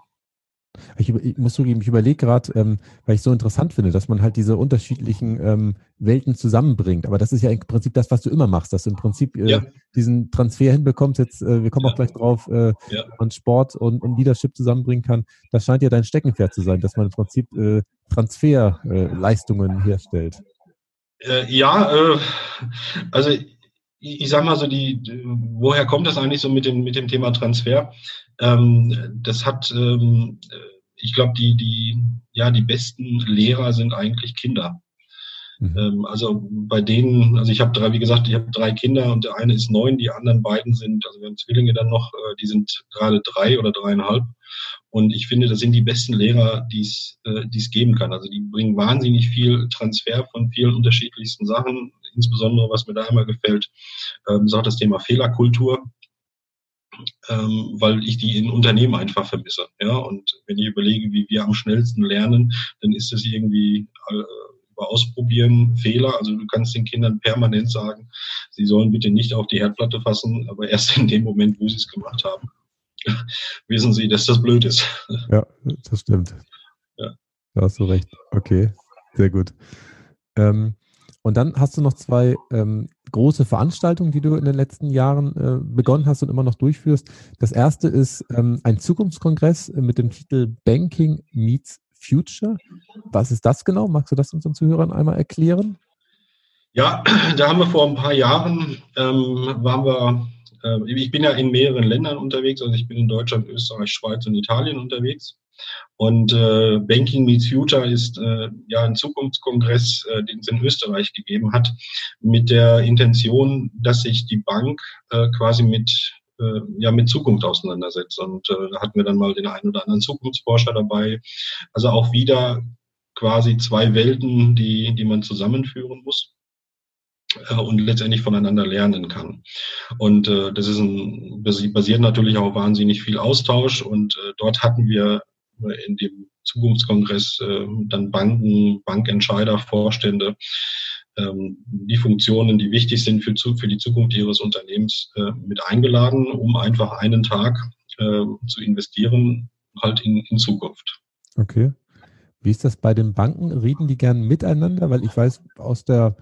Ich, ich muss zugeben, ich überlege gerade, ähm, weil ich so interessant finde, dass man halt diese unterschiedlichen ähm, Welten zusammenbringt. Aber das ist ja im Prinzip das, was du immer machst, dass du im Prinzip äh, ja. diesen Transfer hinbekommst. Jetzt, äh, wir kommen ja. auch gleich drauf, äh, ja. man Sport und, und Leadership zusammenbringen kann. Das scheint ja dein Steckenpferd zu sein, dass man im Prinzip äh, Transferleistungen äh, herstellt. Äh, ja, äh, also ich sag mal so, die, woher kommt das eigentlich so mit dem, mit dem Thema Transfer? Ähm, das hat, ähm, ich glaube, die, die, ja, die besten Lehrer sind eigentlich Kinder. Mhm. Ähm, also bei denen, also ich habe drei, wie gesagt, ich habe drei Kinder und der eine ist neun, die anderen beiden sind, also wir haben Zwillinge dann noch, äh, die sind gerade drei oder dreieinhalb. Und ich finde, das sind die besten Lehrer, die es äh, es geben kann. Also die bringen wahnsinnig viel Transfer von vielen unterschiedlichsten Sachen. Insbesondere, was mir da immer gefällt, ähm, ist auch das Thema Fehlerkultur ähm, weil ich die in Unternehmen einfach vermisse. Ja, und wenn ich überlege, wie wir am schnellsten lernen, dann ist es irgendwie äh, über Ausprobieren, Fehler. Also du kannst den Kindern permanent sagen, sie sollen bitte nicht auf die Herdplatte fassen, aber erst in dem Moment, wo sie es gemacht haben, wissen sie, dass das blöd ist. Ja, das stimmt. Ja. Da hast du recht. Okay, sehr gut. Ähm, und dann hast du noch zwei ähm, große Veranstaltungen, die du in den letzten Jahren äh, begonnen hast und immer noch durchführst. Das erste ist ähm, ein Zukunftskongress mit dem Titel Banking Meets Future. Was ist das genau? Magst du das unseren Zuhörern einmal erklären? Ja, da haben wir vor ein paar Jahren, ähm, waren wir, äh, ich bin ja in mehreren Ländern unterwegs, also ich bin in Deutschland, Österreich, Schweiz und Italien unterwegs. Und äh, Banking Meets Future ist äh, ja ein Zukunftskongress, äh, den es in Österreich gegeben hat, mit der Intention, dass sich die Bank äh, quasi mit äh, ja mit Zukunft auseinandersetzt. Und äh, da hatten wir dann mal den einen oder anderen Zukunftsforscher dabei. Also auch wieder quasi zwei Welten, die, die man zusammenführen muss äh, und letztendlich voneinander lernen kann. Und äh, das ist ein, basiert natürlich auch wahnsinnig viel Austausch und äh, dort hatten wir in dem Zukunftskongress äh, dann Banken, Bankentscheider, Vorstände, ähm, die Funktionen, die wichtig sind für, für die Zukunft ihres Unternehmens äh, mit eingeladen, um einfach einen Tag äh, zu investieren, halt in, in Zukunft. Okay. Wie ist das bei den Banken? Reden die gern miteinander? Weil ich weiß aus der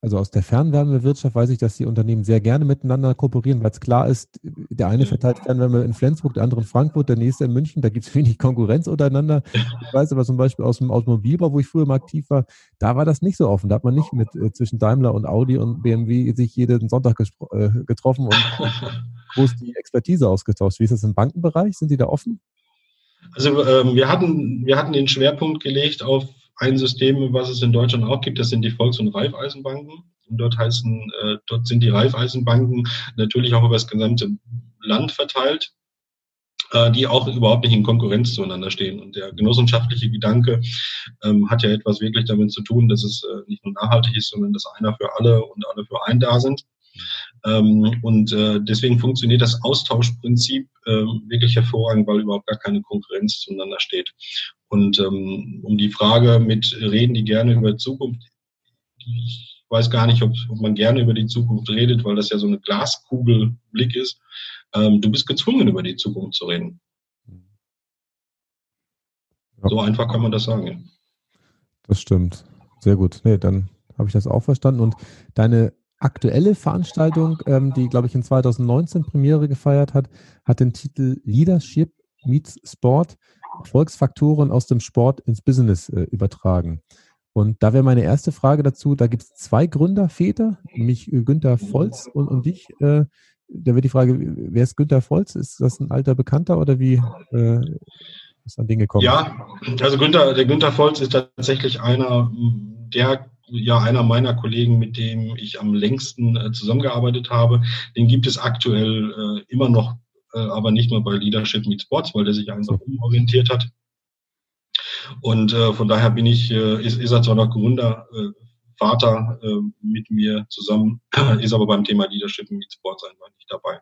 also aus der Fernwärmewirtschaft weiß ich, dass die Unternehmen sehr gerne miteinander kooperieren, weil es klar ist, der eine verteilt Fernwärme in Flensburg, der andere in Frankfurt, der nächste in München, da gibt es wenig Konkurrenz untereinander. Ich weiß aber zum Beispiel aus dem Automobilbau, wo ich früher mal aktiv war, da war das nicht so offen. Da hat man nicht mit äh, zwischen Daimler und Audi und BMW sich jeden Sonntag äh, getroffen und groß die Expertise ausgetauscht. Wie ist das im Bankenbereich? Sind die da offen? Also ähm, wir hatten wir hatten den Schwerpunkt gelegt auf ein System, was es in Deutschland auch gibt, das sind die Volks- und Raiffeisenbanken. Und dort heißen, äh, dort sind die Raiffeisenbanken natürlich auch über das gesamte Land verteilt, äh, die auch überhaupt nicht in Konkurrenz zueinander stehen. Und der genossenschaftliche Gedanke ähm, hat ja etwas wirklich damit zu tun, dass es äh, nicht nur nachhaltig ist, sondern dass einer für alle und alle für einen da sind. Ähm, und äh, deswegen funktioniert das Austauschprinzip äh, wirklich hervorragend, weil überhaupt gar keine Konkurrenz zueinander steht. Und ähm, um die Frage mit reden die gerne über Zukunft, ich weiß gar nicht, ob, ob man gerne über die Zukunft redet, weil das ja so eine Glaskugelblick ist. Ähm, du bist gezwungen, über die Zukunft zu reden. Ja. So einfach kann man das sagen. Das stimmt. Sehr gut. Nee, dann habe ich das auch verstanden. Und deine aktuelle Veranstaltung, ähm, die, glaube ich, in 2019 Premiere gefeiert hat, hat den Titel Leadership meets Sport, Erfolgsfaktoren aus dem Sport ins Business äh, übertragen. Und da wäre meine erste Frage dazu, da gibt es zwei Gründerväter, nämlich äh, Günther Volz und, und dich. Äh, da wäre die Frage, wer ist Günther Volz? Ist das ein alter Bekannter oder wie äh, ist an Dinge gekommen? Ja, also Günther, der Günther Volz ist tatsächlich einer der ja einer meiner Kollegen, mit dem ich am längsten äh, zusammengearbeitet habe. Den gibt es aktuell äh, immer noch, aber nicht nur bei Leadership Meet Sports, weil der sich einfach umorientiert hat. Und äh, von daher bin ich, äh, ist, ist er zwar noch Gründer, äh, Vater äh, mit mir zusammen, ist aber beim Thema Leadership Meet Sports einfach nicht dabei.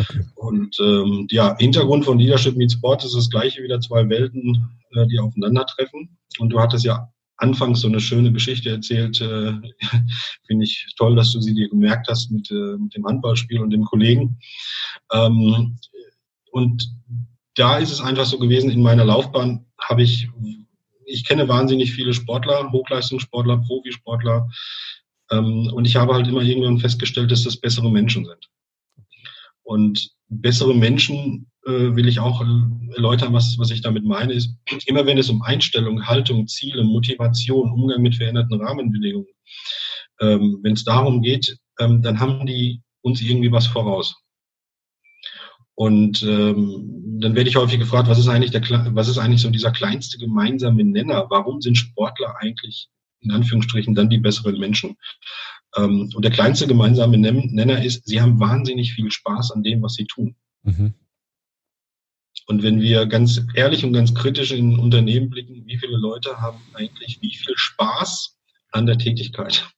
Okay. Und ähm, ja, Hintergrund von Leadership Meet Sports ist das gleiche wieder zwei Welten, äh, die aufeinandertreffen. Und du hattest ja anfangs so eine schöne Geschichte erzählt. Äh, Finde ich toll, dass du sie dir gemerkt hast mit, äh, mit dem Handballspiel und dem Kollegen. Ähm, und da ist es einfach so gewesen, in meiner Laufbahn habe ich, ich kenne wahnsinnig viele Sportler, Hochleistungssportler, Profisportler. Ähm, und ich habe halt immer irgendwann festgestellt, dass das bessere Menschen sind. Und bessere Menschen will ich auch äh, erläutern, was, was ich damit meine, ist, immer wenn es um Einstellung, Haltung, Ziele, Motivation, Umgang mit veränderten Rahmenbedingungen, ähm, wenn es darum geht, ähm, dann haben die uns irgendwie was voraus. Und ähm, dann werde ich häufig gefragt, was ist eigentlich der, was ist eigentlich so dieser kleinste gemeinsame Nenner? Warum sind Sportler eigentlich in Anführungsstrichen dann die besseren Menschen? Ähm, und der kleinste gemeinsame Nenner ist, sie haben wahnsinnig viel Spaß an dem, was sie tun. Mhm. Und wenn wir ganz ehrlich und ganz kritisch in Unternehmen blicken, wie viele Leute haben eigentlich wie viel Spaß an der Tätigkeit?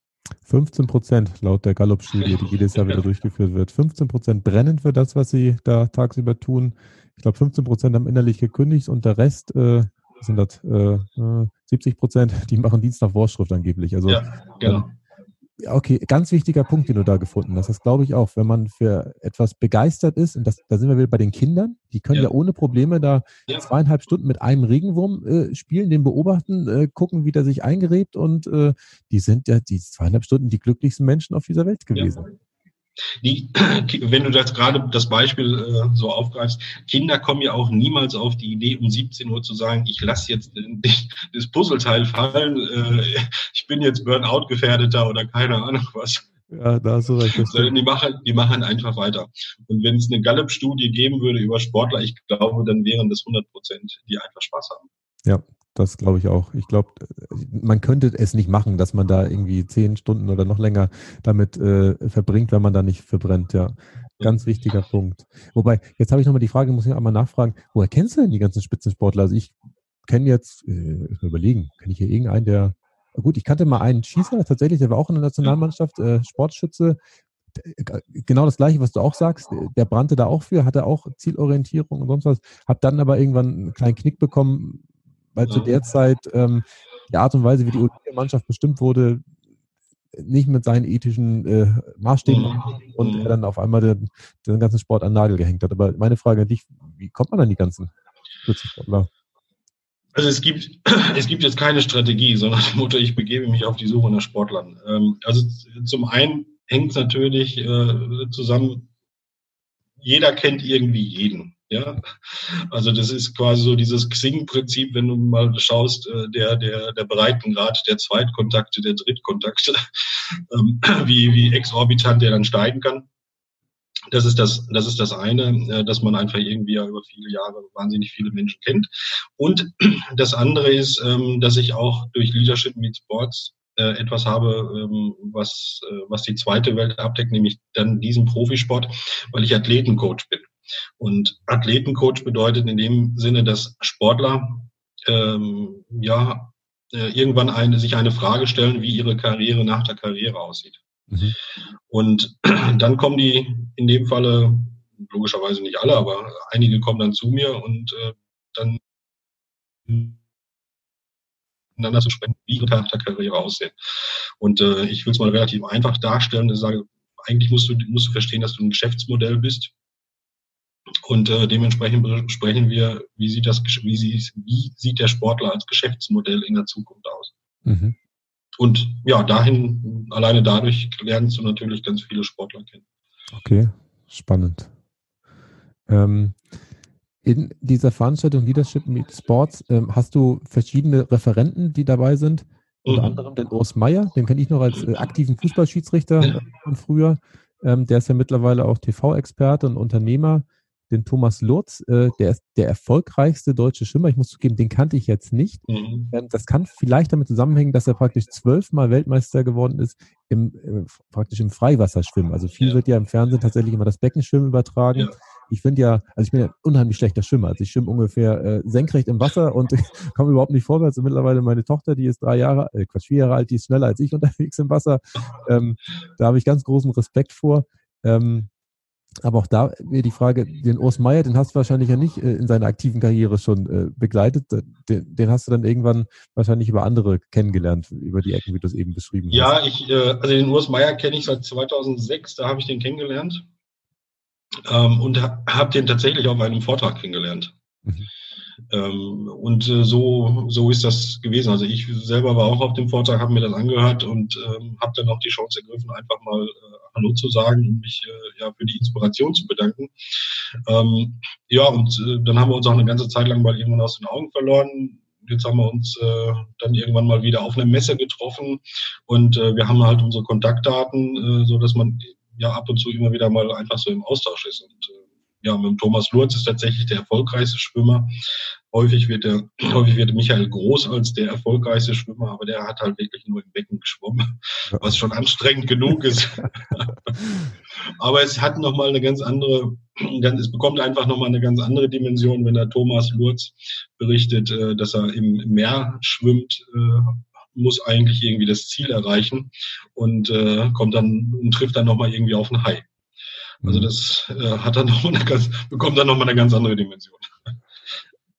15 Prozent laut der Gallup-Studie, die jedes Jahr wieder durchgeführt wird. 15 Prozent brennen für das, was sie da tagsüber tun. Ich glaube, 15 Prozent haben innerlich gekündigt und der Rest äh, sind das äh, 70 Prozent, die machen Dienst nach Vorschrift angeblich. Also ja, genau. Ähm, Okay, ganz wichtiger Punkt, den du da gefunden hast. Das glaube ich auch. Wenn man für etwas begeistert ist, und das, da sind wir wieder bei den Kindern, die können ja, ja ohne Probleme da ja. zweieinhalb Stunden mit einem Regenwurm äh, spielen, den beobachten, äh, gucken, wie der sich eingräbt und äh, die sind ja die zweieinhalb Stunden die glücklichsten Menschen auf dieser Welt gewesen. Die, wenn du das gerade das Beispiel äh, so aufgreifst, Kinder kommen ja auch niemals auf die Idee, um 17 Uhr zu sagen, ich lasse jetzt das Puzzleteil fallen, äh, ich bin jetzt Burnout-gefährdeter oder keine Ahnung was. Ja, da hast du recht. Sondern die machen, die machen einfach weiter. Und wenn es eine Gallup-Studie geben würde über Sportler, ich glaube, dann wären das 100 Prozent, die einfach Spaß haben. Ja, das glaube ich auch. Ich glaube, man könnte es nicht machen, dass man da irgendwie zehn Stunden oder noch länger damit äh, verbringt, wenn man da nicht verbrennt, ja. Ganz wichtiger Punkt. Wobei, jetzt habe ich nochmal die Frage, muss ich einmal nachfragen, woher kennst du denn die ganzen Spitzensportler? Also ich kenne jetzt, äh, überlegen, kenne ich hier irgendeinen, der, gut, ich kannte mal einen Schießer, tatsächlich, der war auch in der Nationalmannschaft, äh, Sportschütze, genau das gleiche, was du auch sagst, der brannte da auch für, hatte auch Zielorientierung und sonst was, hab dann aber irgendwann einen kleinen Knick bekommen, weil ja. zu der Zeit ähm, die Art und Weise, wie die Olympiamannschaft bestimmt wurde, nicht mit seinen ethischen äh, Maßstäben mhm. und er dann auf einmal den, den ganzen Sport an Nagel gehängt hat. Aber meine Frage an dich, wie kommt man an die ganzen Spitzensportler? Also es gibt, es gibt jetzt keine Strategie, sondern die Mutter, ich begebe mich auf die Suche nach Sportlern. Ähm, also zum einen hängt es natürlich äh, zusammen, jeder kennt irgendwie jeden. Ja, also das ist quasi so dieses Xing-Prinzip, wenn du mal schaust, äh, der, der, der Breitengrad der Zweitkontakte, der Drittkontakte, ähm, wie, wie exorbitant der dann steigen kann. Das ist das, das ist das eine, äh, dass man einfach irgendwie ja über viele Jahre wahnsinnig viele Menschen kennt. Und das andere ist, ähm, dass ich auch durch Leadership Meet Sports äh, etwas habe, ähm, was, was die zweite Welt abdeckt, nämlich dann diesen Profisport, weil ich Athletencoach bin. Und Athletencoach bedeutet in dem Sinne, dass Sportler ähm, ja äh, irgendwann eine, sich eine Frage stellen, wie ihre Karriere nach der Karriere aussieht. Mhm. Und dann kommen die in dem Falle, logischerweise nicht alle, aber einige kommen dann zu mir und äh, dann miteinander zu sprechen, wie ihre nach der Karriere aussehen. Und äh, ich will es mal relativ einfach darstellen. Ich sage, eigentlich musst du, musst du verstehen, dass du ein Geschäftsmodell bist und äh, dementsprechend besprechen wir, wie sieht, das, wie, sieht, wie sieht der Sportler als Geschäftsmodell in der Zukunft aus. Mhm. Und ja, dahin, alleine dadurch lernst du natürlich ganz viele Sportler kennen. Okay, spannend. Ähm, in dieser Veranstaltung Leadership Meet Sports ähm, hast du verschiedene Referenten, die dabei sind. Unter mhm. anderem den Urs Meier, den kenne ich noch als äh, aktiven Fußballschiedsrichter von früher. Ähm, der ist ja mittlerweile auch TV-Experte und Unternehmer den Thomas Lurz, äh, der ist der erfolgreichste deutsche Schwimmer. Ich muss zugeben, den kannte ich jetzt nicht. Mhm. Ähm, das kann vielleicht damit zusammenhängen, dass er praktisch zwölfmal Weltmeister geworden ist im, äh, praktisch im Freiwasserschwimmen. Also viel ja. wird ja im Fernsehen tatsächlich immer das Beckenschwimmen übertragen. Ja. Ich finde ja, also ich bin ja unheimlich schlechter Schwimmer. Also ich schwimme ungefähr äh, senkrecht im Wasser und komme überhaupt nicht vorwärts. Und mittlerweile meine Tochter, die ist drei Jahre, äh, Quatsch, vier Jahre alt, die ist schneller als ich unterwegs im Wasser. Ähm, da habe ich ganz großen Respekt vor. Ähm, aber auch da wäre die Frage, den Urs Meier, den hast du wahrscheinlich ja nicht äh, in seiner aktiven Karriere schon äh, begleitet. Den, den, hast du dann irgendwann wahrscheinlich über andere kennengelernt, über die Ecken, wie du es eben beschrieben ja, hast. Ja, ich, äh, also den Urs Meier kenne ich seit 2006, da habe ich den kennengelernt ähm, und habe den tatsächlich auf einem Vortrag kennengelernt. Mhm. Ähm, und äh, so, so ist das gewesen. Also ich selber war auch auf dem Vortrag, habe mir das angehört und ähm, habe dann auch die Chance ergriffen, einfach mal äh, Hallo zu sagen und mich äh, ja für die Inspiration zu bedanken. Ähm, ja, und äh, dann haben wir uns auch eine ganze Zeit lang mal irgendwann aus den Augen verloren. Jetzt haben wir uns äh, dann irgendwann mal wieder auf einer Messe getroffen und äh, wir haben halt unsere Kontaktdaten, so dass man ja ab und zu immer wieder mal einfach so im Austausch ist. Und ja, mit dem Thomas Lurz ist tatsächlich der erfolgreichste Schwimmer. Häufig wird der, häufig wird Michael Groß als der erfolgreichste Schwimmer, aber der hat halt wirklich nur im Becken geschwommen, was schon anstrengend genug ist. aber es hat nochmal eine ganz andere, es bekommt einfach nochmal eine ganz andere Dimension, wenn der Thomas Lurz berichtet, äh, dass er im Meer schwimmt, äh, muss eigentlich irgendwie das Ziel erreichen und äh, kommt dann und trifft dann nochmal irgendwie auf einen Hai. Also mhm. das äh, hat dann noch eine ganz, bekommt dann nochmal eine ganz andere Dimension.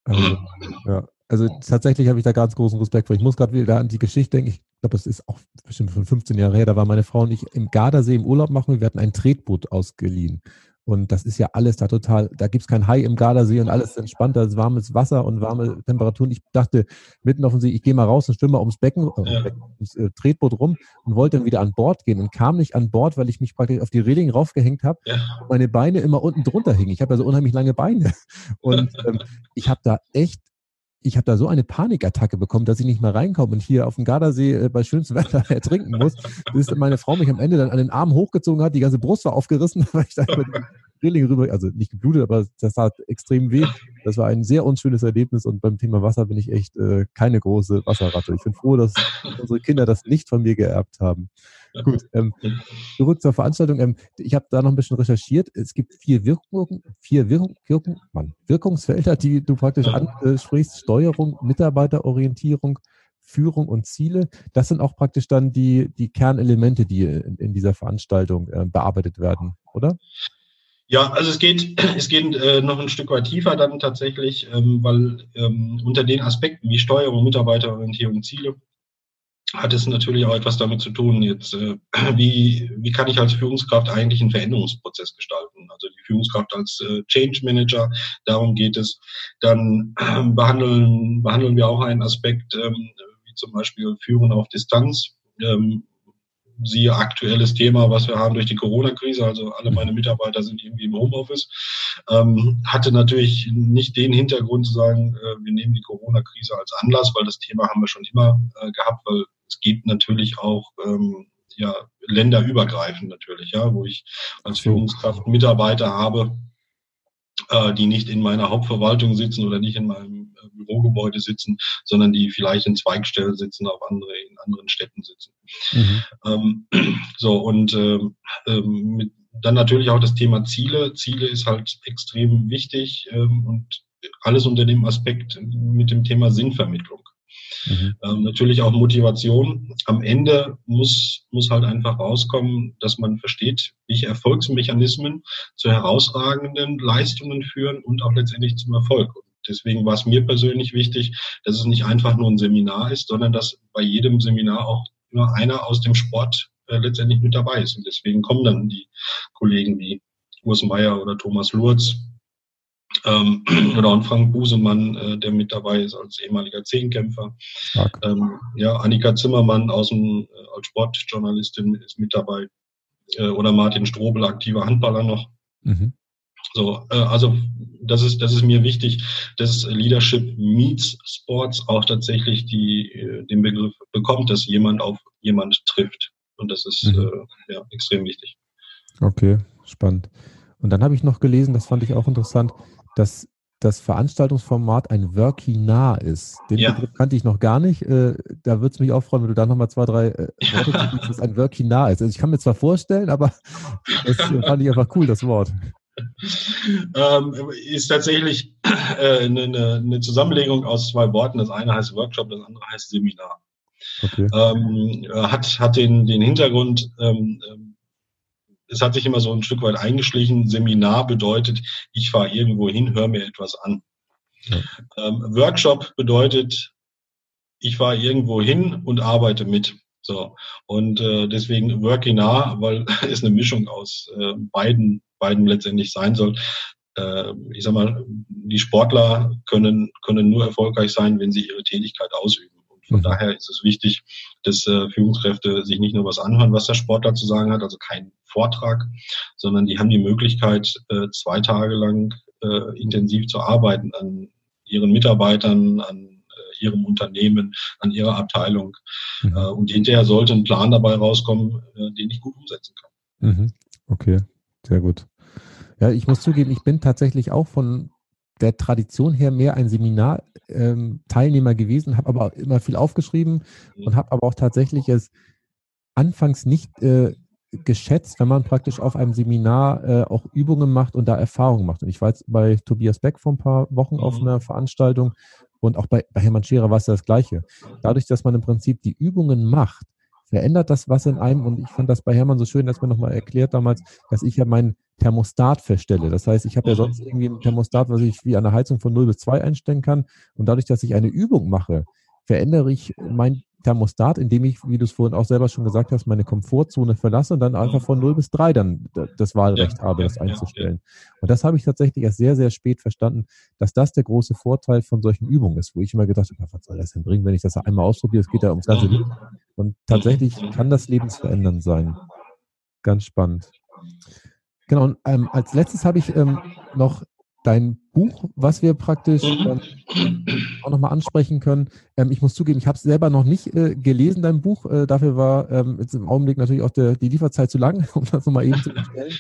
Also, ja. also tatsächlich habe ich da ganz großen Respekt vor. Ich muss gerade wieder an die Geschichte denken. Ich glaube, das ist auch bestimmt schon 15 Jahre her. Da war meine Frau und ich im Gardasee im Urlaub machen. Wir hatten ein Tretboot ausgeliehen. Und das ist ja alles da total, da gibt es kein Hai im Gardasee und alles entspannt, da ist warmes Wasser und warme Temperaturen. Ich dachte mitten auf dem See, ich gehe mal raus und schwimme mal ums Becken, äh, ja. ums äh, Tretboot rum und wollte dann wieder an Bord gehen und kam nicht an Bord, weil ich mich praktisch auf die Reling raufgehängt habe ja. und meine Beine immer unten drunter hingen. Ich habe ja so unheimlich lange Beine. Und ähm, ich habe da echt ich habe da so eine Panikattacke bekommen, dass ich nicht mehr reinkomme und hier auf dem Gardasee äh, bei schönstem Wetter ertrinken muss, bis meine Frau mich am Ende dann an den Arm hochgezogen hat, die ganze Brust war aufgerissen, weil ich da über die Reling rüber, also nicht geblutet, aber das tat extrem weh. Das war ein sehr unschönes Erlebnis und beim Thema Wasser bin ich echt äh, keine große Wasserratte. Ich bin froh, dass unsere Kinder das nicht von mir geerbt haben. Gut, ähm, zurück zur Veranstaltung. Ähm, ich habe da noch ein bisschen recherchiert. Es gibt vier Wirkungen, vier Wirkung, Wirkung, Mann, Wirkungsfelder, die du praktisch ansprichst. Steuerung, Mitarbeiterorientierung, Führung und Ziele. Das sind auch praktisch dann die, die Kernelemente, die in, in dieser Veranstaltung äh, bearbeitet werden, oder? Ja, also es geht, es geht äh, noch ein Stück weit tiefer dann tatsächlich, ähm, weil ähm, unter den Aspekten wie Steuerung, Mitarbeiterorientierung, Ziele hat es natürlich auch etwas damit zu tun, jetzt, äh, wie, wie kann ich als Führungskraft eigentlich einen Veränderungsprozess gestalten? Also die Führungskraft als äh, Change Manager, darum geht es. Dann äh, behandeln, behandeln wir auch einen Aspekt, ähm, wie zum Beispiel Führen auf Distanz. Ähm, siehe aktuelles Thema, was wir haben durch die Corona-Krise. Also alle meine Mitarbeiter sind irgendwie im Homeoffice. Ähm, hatte natürlich nicht den Hintergrund zu sagen, äh, wir nehmen die Corona-Krise als Anlass, weil das Thema haben wir schon immer äh, gehabt, weil es gibt natürlich auch ähm, ja, länderübergreifend natürlich, ja, wo ich als Führungskraft Mitarbeiter habe, äh, die nicht in meiner Hauptverwaltung sitzen oder nicht in meinem Bürogebäude sitzen, sondern die vielleicht in Zweigstellen sitzen, auf andere, in anderen Städten sitzen. Mhm. Ähm, so, und äh, äh, mit, dann natürlich auch das Thema Ziele. Ziele ist halt extrem wichtig ähm, und alles unter dem Aspekt mit dem Thema Sinnvermittlung. Mhm. Ähm, natürlich auch Motivation. Am Ende muss, muss halt einfach rauskommen, dass man versteht, welche Erfolgsmechanismen zu herausragenden Leistungen führen und auch letztendlich zum Erfolg. Und deswegen war es mir persönlich wichtig, dass es nicht einfach nur ein Seminar ist, sondern dass bei jedem Seminar auch nur einer aus dem Sport äh, letztendlich mit dabei ist. Und deswegen kommen dann die Kollegen wie Urs Meier oder Thomas Lurz, ähm, oder auch Frank Busemann, äh, der mit dabei ist als ehemaliger Zehnkämpfer. Ähm, ja, Annika Zimmermann aus dem, äh, als Sportjournalistin ist mit dabei. Äh, oder Martin Strobel, aktiver Handballer noch. Mhm. So, äh, also das ist, das ist mir wichtig, dass Leadership meets Sports auch tatsächlich die, äh, den Begriff bekommt, dass jemand auf jemand trifft. Und das ist mhm. äh, ja, extrem wichtig. Okay, spannend. Und dann habe ich noch gelesen, das fand ich auch interessant, dass das Veranstaltungsformat ein Workinar ist. Den ja. Begriff kannte ich noch gar nicht. Äh, da würde es mich auch freuen, wenn du da nochmal zwei, drei äh, Worte ja. dass es ein Workinar ist. Also ich kann mir zwar vorstellen, aber das fand ich einfach cool, das Wort. Ähm, ist tatsächlich äh, eine, eine, Zusammenlegung aus zwei Worten. Das eine heißt Workshop, das andere heißt Seminar. Okay. Ähm, hat, hat den, den Hintergrund, ähm, ähm es hat sich immer so ein Stück weit eingeschlichen. Seminar bedeutet, ich fahre irgendwo hin, höre mir etwas an. Ja. Ähm, Workshop bedeutet, ich fahre irgendwo hin und arbeite mit. So. Und äh, deswegen Workinar, weil es eine Mischung aus äh, beiden, beiden letztendlich sein soll. Äh, ich sag mal, die Sportler können, können nur erfolgreich sein, wenn sie ihre Tätigkeit ausüben. Von mhm. daher ist es wichtig, dass äh, Führungskräfte sich nicht nur was anhören, was der Sportler zu sagen hat, also kein Vortrag, sondern die haben die Möglichkeit, äh, zwei Tage lang äh, intensiv zu arbeiten an ihren Mitarbeitern, an äh, ihrem Unternehmen, an ihrer Abteilung. Mhm. Äh, und hinterher sollte ein Plan dabei rauskommen, äh, den ich gut umsetzen kann. Mhm. Okay, sehr gut. Ja, ich muss zugeben, ich bin tatsächlich auch von der Tradition her mehr ein Seminarteilnehmer ähm, gewesen, habe aber immer viel aufgeschrieben mhm. und habe aber auch tatsächlich es anfangs nicht äh, geschätzt, wenn man praktisch auf einem Seminar äh, auch Übungen macht und da Erfahrungen macht. Und ich war jetzt bei Tobias Beck vor ein paar Wochen mhm. auf einer Veranstaltung und auch bei, bei Hermann Scherer war es das Gleiche. Dadurch, dass man im Prinzip die Übungen macht, verändert das was in einem. Und ich fand das bei Hermann so schön, dass mir nochmal erklärt damals, dass ich ja mein Thermostat feststelle. Das heißt, ich habe ja sonst irgendwie ein Thermostat, was ich wie eine Heizung von 0 bis 2 einstellen kann. Und dadurch, dass ich eine Übung mache, verändere ich mein Thermostat, indem ich, wie du es vorhin auch selber schon gesagt hast, meine Komfortzone verlasse und dann einfach von 0 bis 3 dann das Wahlrecht ja, habe, das einzustellen. Und das habe ich tatsächlich erst sehr, sehr spät verstanden, dass das der große Vorteil von solchen Übungen ist, wo ich immer gedacht habe, was soll das denn bringen, wenn ich das einmal ausprobiere? Es geht ja ums ganze Leben. Und tatsächlich kann das lebensverändernd sein. Ganz spannend. Genau, und ähm, als letztes habe ich ähm, noch dein Buch, was wir praktisch ähm, auch nochmal ansprechen können. Ähm, ich muss zugeben, ich habe es selber noch nicht äh, gelesen, dein Buch. Äh, dafür war ähm, jetzt im Augenblick natürlich auch der, die Lieferzeit zu lang, um das nochmal eben zu bestellen.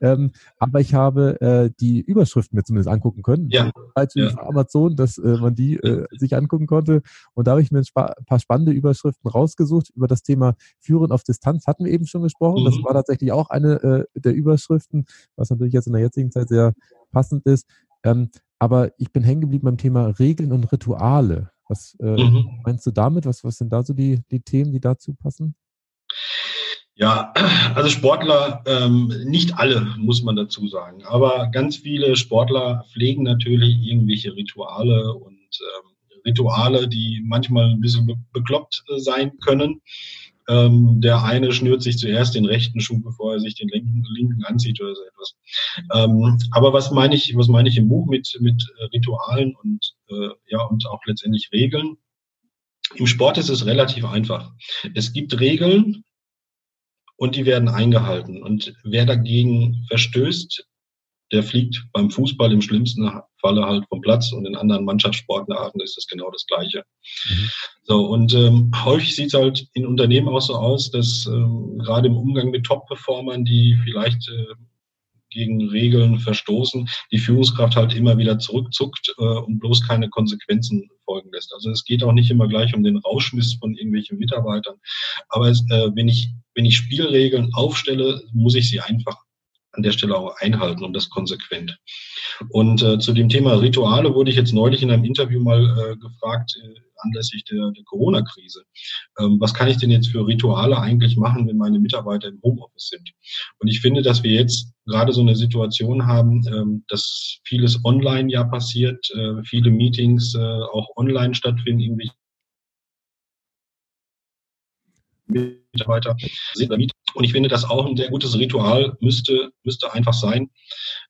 ähm, aber ich habe äh, die Überschriften mir zumindest angucken können. Ja. Als ja. Amazon, dass äh, man die äh, sich angucken konnte. Und da habe ich mir ein paar spannende Überschriften rausgesucht über das Thema Führen auf Distanz. Hatten wir eben schon gesprochen. Mhm. Das war tatsächlich auch eine äh, der Überschriften, was natürlich jetzt in der jetzigen Zeit sehr passend ist. Ähm, aber ich bin hängen geblieben beim Thema Regeln und Rituale. Was äh, mhm. meinst du damit? Was, was sind da so die, die Themen, die dazu passen? Ja, also Sportler, ähm, nicht alle, muss man dazu sagen, aber ganz viele Sportler pflegen natürlich irgendwelche Rituale und ähm, Rituale, die manchmal ein bisschen be bekloppt äh, sein können. Ähm, der eine schnürt sich zuerst den rechten Schuh, bevor er sich den linken, linken anzieht oder so etwas. Ähm, aber was meine ich, was meine ich im Buch mit, mit äh, Ritualen und, äh, ja, und auch letztendlich Regeln? Im Sport ist es relativ einfach. Es gibt Regeln und die werden eingehalten. Und wer dagegen verstößt, der fliegt beim Fußball im schlimmsten Falle halt vom Platz und in anderen Mannschaftssportarten ist das genau das Gleiche. Mhm. So, und ähm, häufig sieht es halt in Unternehmen auch so aus, dass ähm, gerade im Umgang mit Top-Performern, die vielleicht äh, gegen Regeln verstoßen, die Führungskraft halt immer wieder zurückzuckt äh, und bloß keine Konsequenzen folgen lässt. Also es geht auch nicht immer gleich um den Rauschmiss von irgendwelchen Mitarbeitern. Aber es, äh, wenn ich wenn ich Spielregeln aufstelle, muss ich sie einfach an der Stelle auch einhalten und das konsequent. Und äh, zu dem Thema Rituale wurde ich jetzt neulich in einem Interview mal äh, gefragt, äh, anlässlich der, der Corona-Krise. Ähm, was kann ich denn jetzt für Rituale eigentlich machen, wenn meine Mitarbeiter im Homeoffice sind? Und ich finde, dass wir jetzt gerade so eine Situation haben, ähm, dass vieles online ja passiert, äh, viele Meetings äh, auch online stattfinden, irgendwie Mitarbeiter sind bei Meetings und ich finde, dass auch ein sehr gutes Ritual müsste, müsste einfach sein,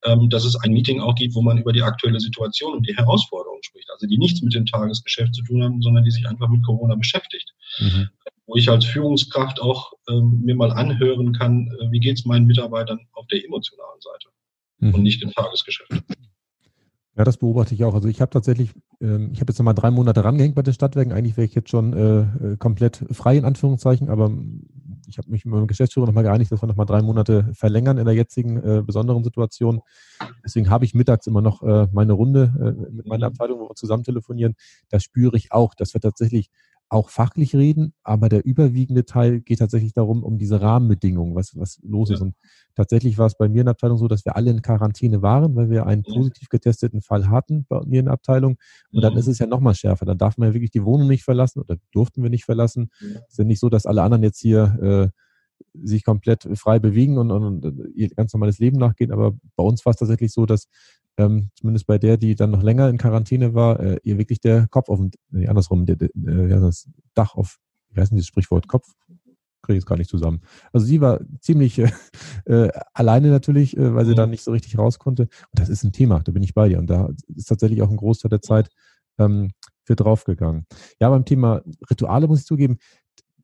ähm, dass es ein Meeting auch gibt, wo man über die aktuelle Situation und die Herausforderungen spricht. Also die nichts mit dem Tagesgeschäft zu tun haben, sondern die sich einfach mit Corona beschäftigt. Mhm. Wo ich als Führungskraft auch ähm, mir mal anhören kann, äh, wie geht es meinen Mitarbeitern auf der emotionalen Seite mhm. und nicht im Tagesgeschäft. Ja, das beobachte ich auch. Also ich habe tatsächlich, ähm, ich habe jetzt nochmal drei Monate rangehängt bei den Stadtwerken. Eigentlich wäre ich jetzt schon äh, äh komplett frei in Anführungszeichen, aber ich habe mich mit meinem Geschäftsführer nochmal geeinigt, dass wir nochmal drei Monate verlängern in der jetzigen äh, besonderen Situation. Deswegen habe ich mittags immer noch äh, meine Runde äh, mit meiner Abteilung, wo wir zusammen telefonieren. Da spüre ich auch, dass wir tatsächlich auch fachlich reden, aber der überwiegende Teil geht tatsächlich darum, um diese Rahmenbedingungen, was, was los ja. ist. Und tatsächlich war es bei mir in der Abteilung so, dass wir alle in Quarantäne waren, weil wir einen positiv getesteten Fall hatten bei mir in der Abteilung. Und dann ist es ja nochmal schärfer. Dann darf man ja wirklich die Wohnung nicht verlassen oder durften wir nicht verlassen. Es ist ja nicht so, dass alle anderen jetzt hier äh, sich komplett frei bewegen und, und, und ihr ganz normales Leben nachgehen. Aber bei uns war es tatsächlich so, dass ähm, zumindest bei der, die dann noch länger in Quarantäne war, äh, ihr wirklich der Kopf auf dem, nee, andersrum, der, der, äh, das Dach auf, wie heißt denn dieses Sprichwort, Kopf, kriege ich es gar nicht zusammen. Also sie war ziemlich äh, äh, alleine natürlich, äh, weil sie mhm. da nicht so richtig raus konnte. Und das ist ein Thema, da bin ich bei dir. Und da ist tatsächlich auch ein Großteil der Zeit ähm, für draufgegangen. Ja, beim Thema Rituale muss ich zugeben,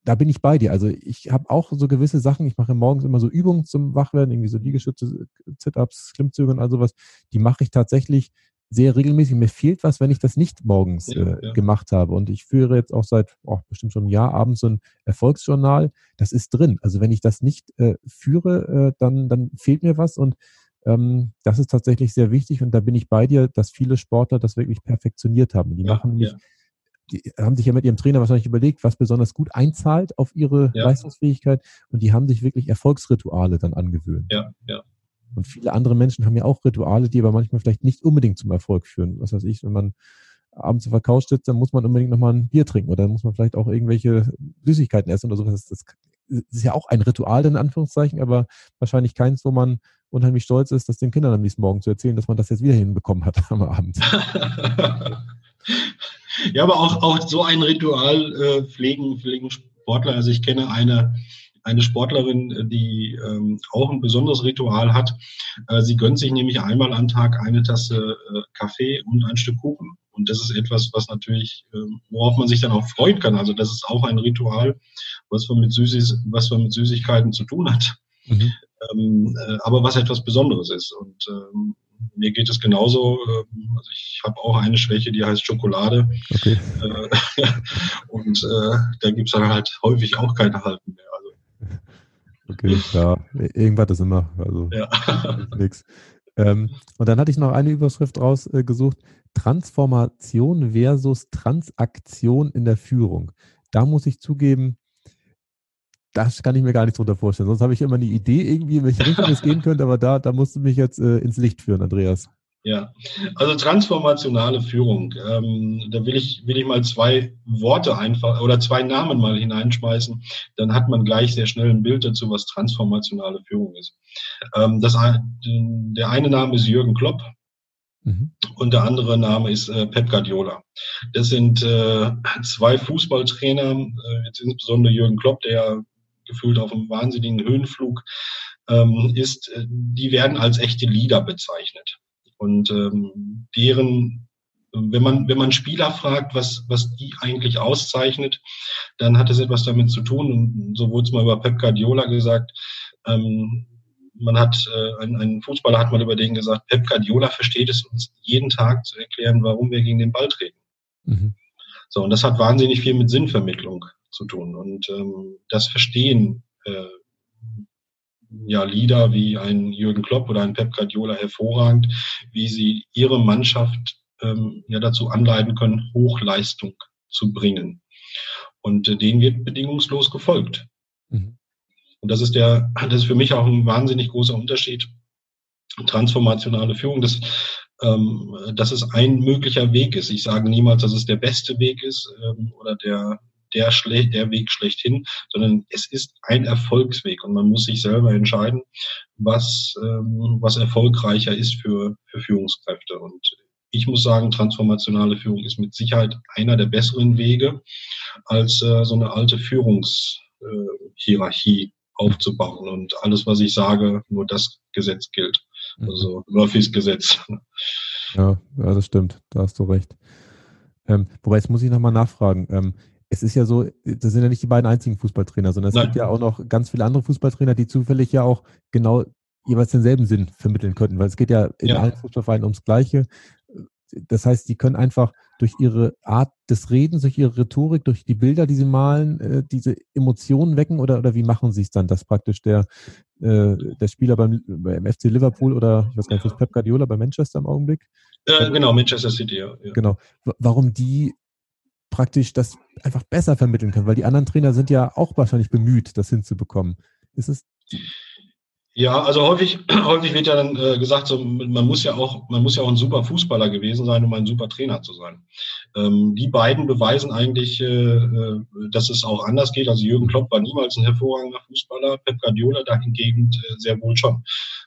da bin ich bei dir. Also ich habe auch so gewisse Sachen, ich mache morgens immer so Übungen zum Wachwerden, irgendwie so Liegestütze, Sit-Ups, Klimmzüge und all sowas. Die mache ich tatsächlich sehr regelmäßig. Mir fehlt was, wenn ich das nicht morgens ja, äh, ja. gemacht habe. Und ich führe jetzt auch seit oh, bestimmt schon ein Jahr abends so ein Erfolgsjournal. Das ist drin. Also wenn ich das nicht äh, führe, äh, dann, dann fehlt mir was. Und ähm, das ist tatsächlich sehr wichtig. Und da bin ich bei dir, dass viele Sportler das wirklich perfektioniert haben. Die ja, machen nicht die haben sich ja mit ihrem Trainer wahrscheinlich überlegt, was besonders gut einzahlt auf ihre ja. Leistungsfähigkeit und die haben sich wirklich Erfolgsrituale dann angewöhnt. Ja, ja. Und viele andere Menschen haben ja auch Rituale, die aber manchmal vielleicht nicht unbedingt zum Erfolg führen. Was weiß ich, wenn man abends auf der Couch sitzt, dann muss man unbedingt nochmal ein Bier trinken oder dann muss man vielleicht auch irgendwelche Süßigkeiten essen oder sowas. Das ist ja auch ein Ritual in Anführungszeichen, aber wahrscheinlich keins, wo man unheimlich stolz ist, das den Kindern am nächsten Morgen zu erzählen, dass man das jetzt wieder hinbekommen hat am Abend. Ja, aber auch, auch so ein Ritual äh, pflegen, pflegen Sportler. Also ich kenne eine, eine Sportlerin, die ähm, auch ein besonderes Ritual hat. Äh, sie gönnt sich nämlich einmal am Tag eine Tasse äh, Kaffee und ein Stück Kuchen. Und das ist etwas, was natürlich, äh, worauf man sich dann auch freuen kann. Also das ist auch ein Ritual, was man mit, Süßis, was man mit Süßigkeiten zu tun hat. Mhm. Ähm, äh, aber was etwas Besonderes ist. Und ähm, mir geht es genauso. Ähm, also ich habe auch eine Schwäche, die heißt Schokolade. Okay. Äh, und äh, da gibt es dann halt häufig auch keine Halten mehr. Also. Okay, ja, irgendwas ist immer. Also ja. nix. Ähm, und dann hatte ich noch eine Überschrift rausgesucht: äh, Transformation versus Transaktion in der Führung. Da muss ich zugeben, das kann ich mir gar nicht drunter vorstellen. Sonst habe ich immer eine Idee irgendwie, in welche Richtung es gehen könnte, aber da, da musst du mich jetzt äh, ins Licht führen, Andreas. Ja, also transformationale Führung. Ähm, da will ich, will ich mal zwei Worte einfach oder zwei Namen mal hineinschmeißen. Dann hat man gleich sehr schnell ein Bild dazu, was transformationale Führung ist. Ähm, das, der eine Name ist Jürgen Klopp. Mhm. Und der andere Name ist äh, Pep Guardiola. Das sind äh, zwei Fußballtrainer, äh, jetzt insbesondere Jürgen Klopp, der gefühlt auf einem wahnsinnigen Höhenflug ähm, ist, äh, die werden als echte Leader bezeichnet. Und ähm, deren, wenn man, wenn man Spieler fragt, was, was die eigentlich auszeichnet, dann hat es etwas damit zu tun. Und so wurde es mal über Pep Guardiola gesagt. Ähm, man hat, äh, ein, ein Fußballer hat mal über den gesagt, Pep Guardiola versteht es uns jeden Tag zu erklären, warum wir gegen den Ball treten. Mhm. So, und das hat wahnsinnig viel mit Sinnvermittlung zu tun. Und ähm, das verstehen äh, ja Leader wie ein Jürgen Klopp oder ein Pep Guardiola hervorragend, wie sie ihre Mannschaft ähm, ja dazu anleiten können, Hochleistung zu bringen. Und äh, denen wird bedingungslos gefolgt. Mhm. Und das ist der, das ist für mich auch ein wahnsinnig großer Unterschied. Transformationale Führung, das, ähm, dass es ein möglicher Weg ist. Ich sage niemals, dass es der beste Weg ist ähm, oder der der, Schle der Weg schlechthin, sondern es ist ein Erfolgsweg und man muss sich selber entscheiden, was, ähm, was erfolgreicher ist für, für Führungskräfte. Und ich muss sagen, transformationale Führung ist mit Sicherheit einer der besseren Wege, als äh, so eine alte Führungshierarchie äh, aufzubauen und alles, was ich sage, nur das Gesetz gilt. Mhm. Also Murphys Gesetz. Ja, ja, das stimmt. Da hast du recht. Ähm, wobei, jetzt muss ich nochmal nachfragen. Ähm, es ist ja so, das sind ja nicht die beiden einzigen Fußballtrainer, sondern es Nein. gibt ja auch noch ganz viele andere Fußballtrainer, die zufällig ja auch genau jeweils denselben Sinn vermitteln könnten, weil es geht ja in ja. allen Fußballvereinen ums Gleiche. Das heißt, die können einfach durch ihre Art des Redens, durch ihre Rhetorik, durch die Bilder, die sie malen, äh, diese Emotionen wecken oder, oder wie machen sie es dann, dass praktisch der, äh, der Spieler beim, beim FC Liverpool oder ich weiß gar nicht, ist Pep Guardiola bei Manchester im Augenblick? Äh, genau, Manchester City, ja. Genau. Warum die praktisch das einfach besser vermitteln können, weil die anderen Trainer sind ja auch wahrscheinlich bemüht, das hinzubekommen. Ist es ja, also häufig, häufig wird ja dann äh, gesagt, so, man muss ja auch, man muss ja auch ein super Fußballer gewesen sein, um ein super Trainer zu sein. Ähm, die beiden beweisen eigentlich, äh, äh, dass es auch anders geht. Also Jürgen Klopp war niemals ein hervorragender Fußballer, Pep Guardiola dahingegen äh, sehr wohl schon.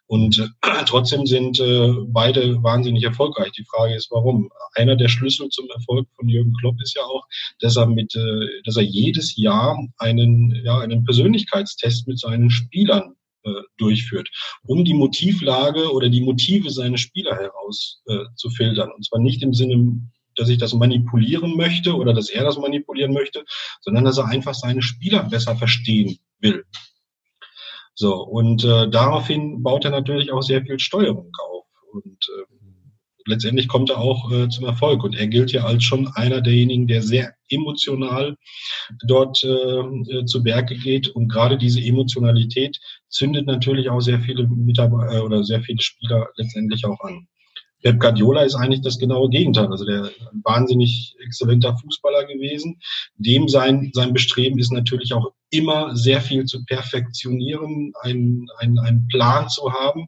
Und äh, trotzdem sind äh, beide wahnsinnig erfolgreich. Die Frage ist, warum? Einer der Schlüssel zum Erfolg von Jürgen Klopp ist ja auch, dass er mit, äh, dass er jedes Jahr einen, ja, einen Persönlichkeitstest mit seinen Spielern durchführt, um die Motivlage oder die Motive seiner Spieler heraus äh. Und zwar nicht im Sinne, dass ich das manipulieren möchte oder dass er das manipulieren möchte, sondern dass er einfach seine Spieler besser verstehen will. So, und äh, daraufhin baut er natürlich auch sehr viel Steuerung auf. Und äh, letztendlich kommt er auch äh, zum Erfolg. Und er gilt ja als schon einer derjenigen, der sehr emotional dort äh, zu Werke geht. Und gerade diese Emotionalität zündet natürlich auch sehr viele Mitarbeiter äh, oder sehr viele Spieler letztendlich auch an. Pep Guardiola ist eigentlich das genaue Gegenteil. Also der wahnsinnig exzellenter Fußballer gewesen. Dem sein, sein Bestreben ist natürlich auch immer sehr viel zu perfektionieren, einen, einen, einen Plan zu haben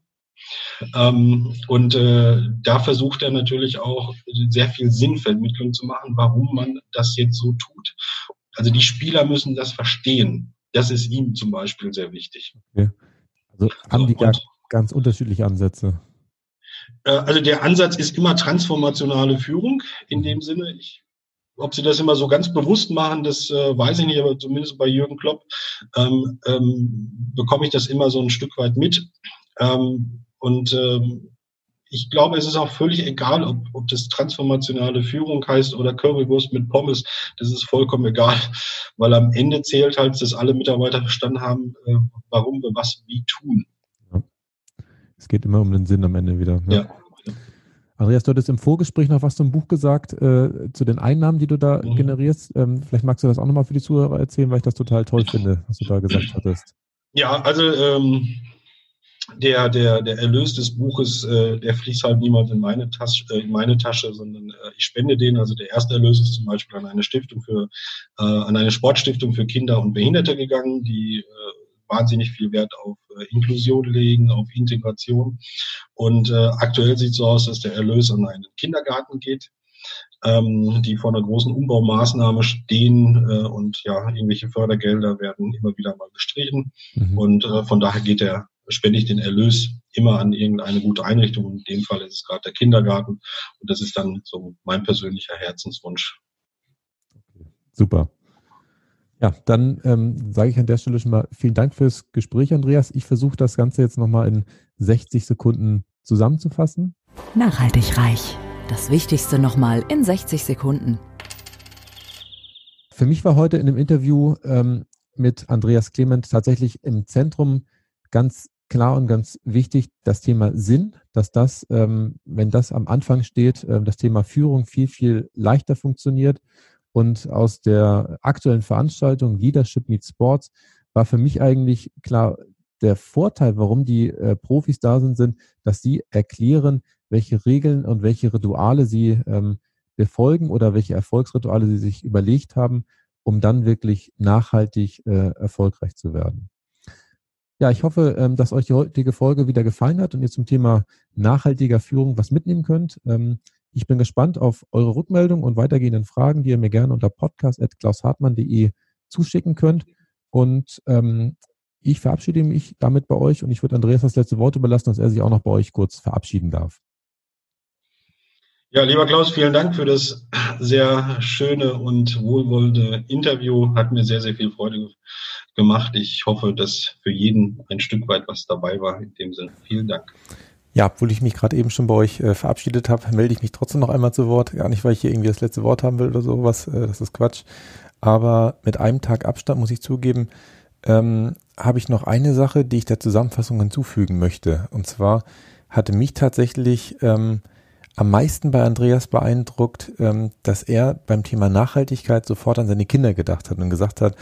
ähm, und äh, da versucht er natürlich auch sehr viel Sinnvermittlung zu machen, warum man das jetzt so tut. Also die Spieler müssen das verstehen. Das ist ihm zum Beispiel sehr wichtig. Okay. Also haben die gar ganz unterschiedliche Ansätze. Äh, also der Ansatz ist immer transformationale Führung in dem Sinne. Ich, ob sie das immer so ganz bewusst machen, das äh, weiß ich nicht, aber zumindest bei Jürgen Klopp ähm, ähm, bekomme ich das immer so ein Stück weit mit. Ähm, und ähm, ich glaube, es ist auch völlig egal, ob, ob das transformationale Führung heißt oder Currywurst mit Pommes. Das ist vollkommen egal, weil am Ende zählt halt, dass alle Mitarbeiter verstanden haben, äh, warum wir was wie tun. Ja. Es geht immer um den Sinn am Ende wieder. Ne? Ja. Andreas, du hattest im Vorgespräch noch was zum Buch gesagt, äh, zu den Einnahmen, die du da mhm. generierst. Ähm, vielleicht magst du das auch nochmal für die Zuhörer erzählen, weil ich das total toll finde, was du da gesagt hattest. Ja, also ähm, der, der, der Erlös des Buches, äh, der fließt halt niemals in meine Tasche, äh, in meine Tasche, sondern äh, ich spende den. Also der erste Erlös ist zum Beispiel an eine Stiftung für, äh, an eine Sportstiftung für Kinder und Behinderte gegangen, die äh, wahnsinnig viel Wert auf äh, Inklusion legen, auf Integration. Und äh, aktuell sieht es so aus, dass der Erlös an einen Kindergarten geht, ähm, die vor einer großen Umbaumaßnahme stehen äh, und ja, irgendwelche Fördergelder werden immer wieder mal gestrichen. Mhm. Und äh, von daher geht der spende ich den Erlös immer an irgendeine gute Einrichtung. Und in dem Fall ist es gerade der Kindergarten. Und das ist dann so mein persönlicher Herzenswunsch. Super. Ja, dann ähm, sage ich an der Stelle schon mal vielen Dank fürs Gespräch, Andreas. Ich versuche das Ganze jetzt nochmal in 60 Sekunden zusammenzufassen. Nachhaltig reich. Das Wichtigste nochmal in 60 Sekunden. Für mich war heute in dem Interview ähm, mit Andreas Clement tatsächlich im Zentrum ganz klar und ganz wichtig das Thema Sinn, dass das, ähm, wenn das am Anfang steht, äh, das Thema Führung viel, viel leichter funktioniert und aus der aktuellen Veranstaltung Leadership Meets Sports war für mich eigentlich klar, der Vorteil, warum die äh, Profis da sind, sind, dass sie erklären, welche Regeln und welche Rituale sie ähm, befolgen oder welche Erfolgsrituale sie sich überlegt haben, um dann wirklich nachhaltig äh, erfolgreich zu werden. Ja, ich hoffe, ähm, dass euch die heutige Folge wieder gefallen hat und ihr zum Thema nachhaltiger Führung was mitnehmen könnt. Ähm, ich bin gespannt auf eure Rückmeldung und weitergehenden Fragen, die ihr mir gerne unter podcast.klaushartmann.de zuschicken könnt. Und ähm, ich verabschiede mich damit bei euch und ich würde Andreas das letzte Wort überlassen, dass er sich auch noch bei euch kurz verabschieden darf. Ja, lieber Klaus, vielen Dank für das sehr schöne und wohlwollende Interview. Hat mir sehr, sehr viel Freude gemacht. Ich hoffe, dass für jeden ein Stück weit was dabei war. In dem Sinne, vielen Dank. Ja, obwohl ich mich gerade eben schon bei euch äh, verabschiedet habe, melde ich mich trotzdem noch einmal zu Wort. Gar nicht, weil ich hier irgendwie das letzte Wort haben will oder sowas. Äh, das ist Quatsch. Aber mit einem Tag Abstand muss ich zugeben, ähm, habe ich noch eine Sache, die ich der Zusammenfassung hinzufügen möchte. Und zwar hatte mich tatsächlich ähm, am meisten bei Andreas beeindruckt, ähm, dass er beim Thema Nachhaltigkeit sofort an seine Kinder gedacht hat und gesagt hat,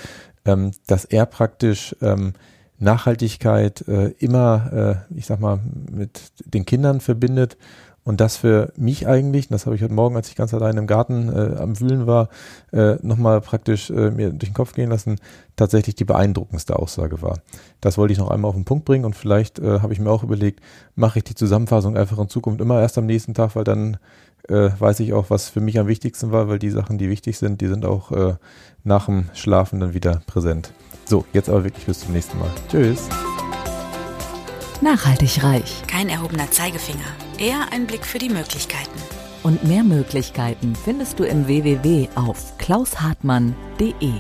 ähm, dass er praktisch ähm, Nachhaltigkeit äh, immer, äh, ich sag mal, mit den Kindern verbindet und das für mich eigentlich, das habe ich heute Morgen, als ich ganz allein im Garten äh, am Wühlen war, äh, nochmal praktisch äh, mir durch den Kopf gehen lassen, tatsächlich die beeindruckendste Aussage war. Das wollte ich noch einmal auf den Punkt bringen und vielleicht äh, habe ich mir auch überlegt, mache ich die Zusammenfassung einfach in Zukunft immer erst am nächsten Tag, weil dann äh, weiß ich auch, was für mich am wichtigsten war, weil die Sachen, die wichtig sind, die sind auch äh, nach dem Schlafen dann wieder präsent. So, jetzt aber wirklich bis zum nächsten Mal. Tschüss. Nachhaltig reich. Kein erhobener Zeigefinger. Eher ein Blick für die Möglichkeiten. Und mehr Möglichkeiten findest du im www auf klaushartmann.de.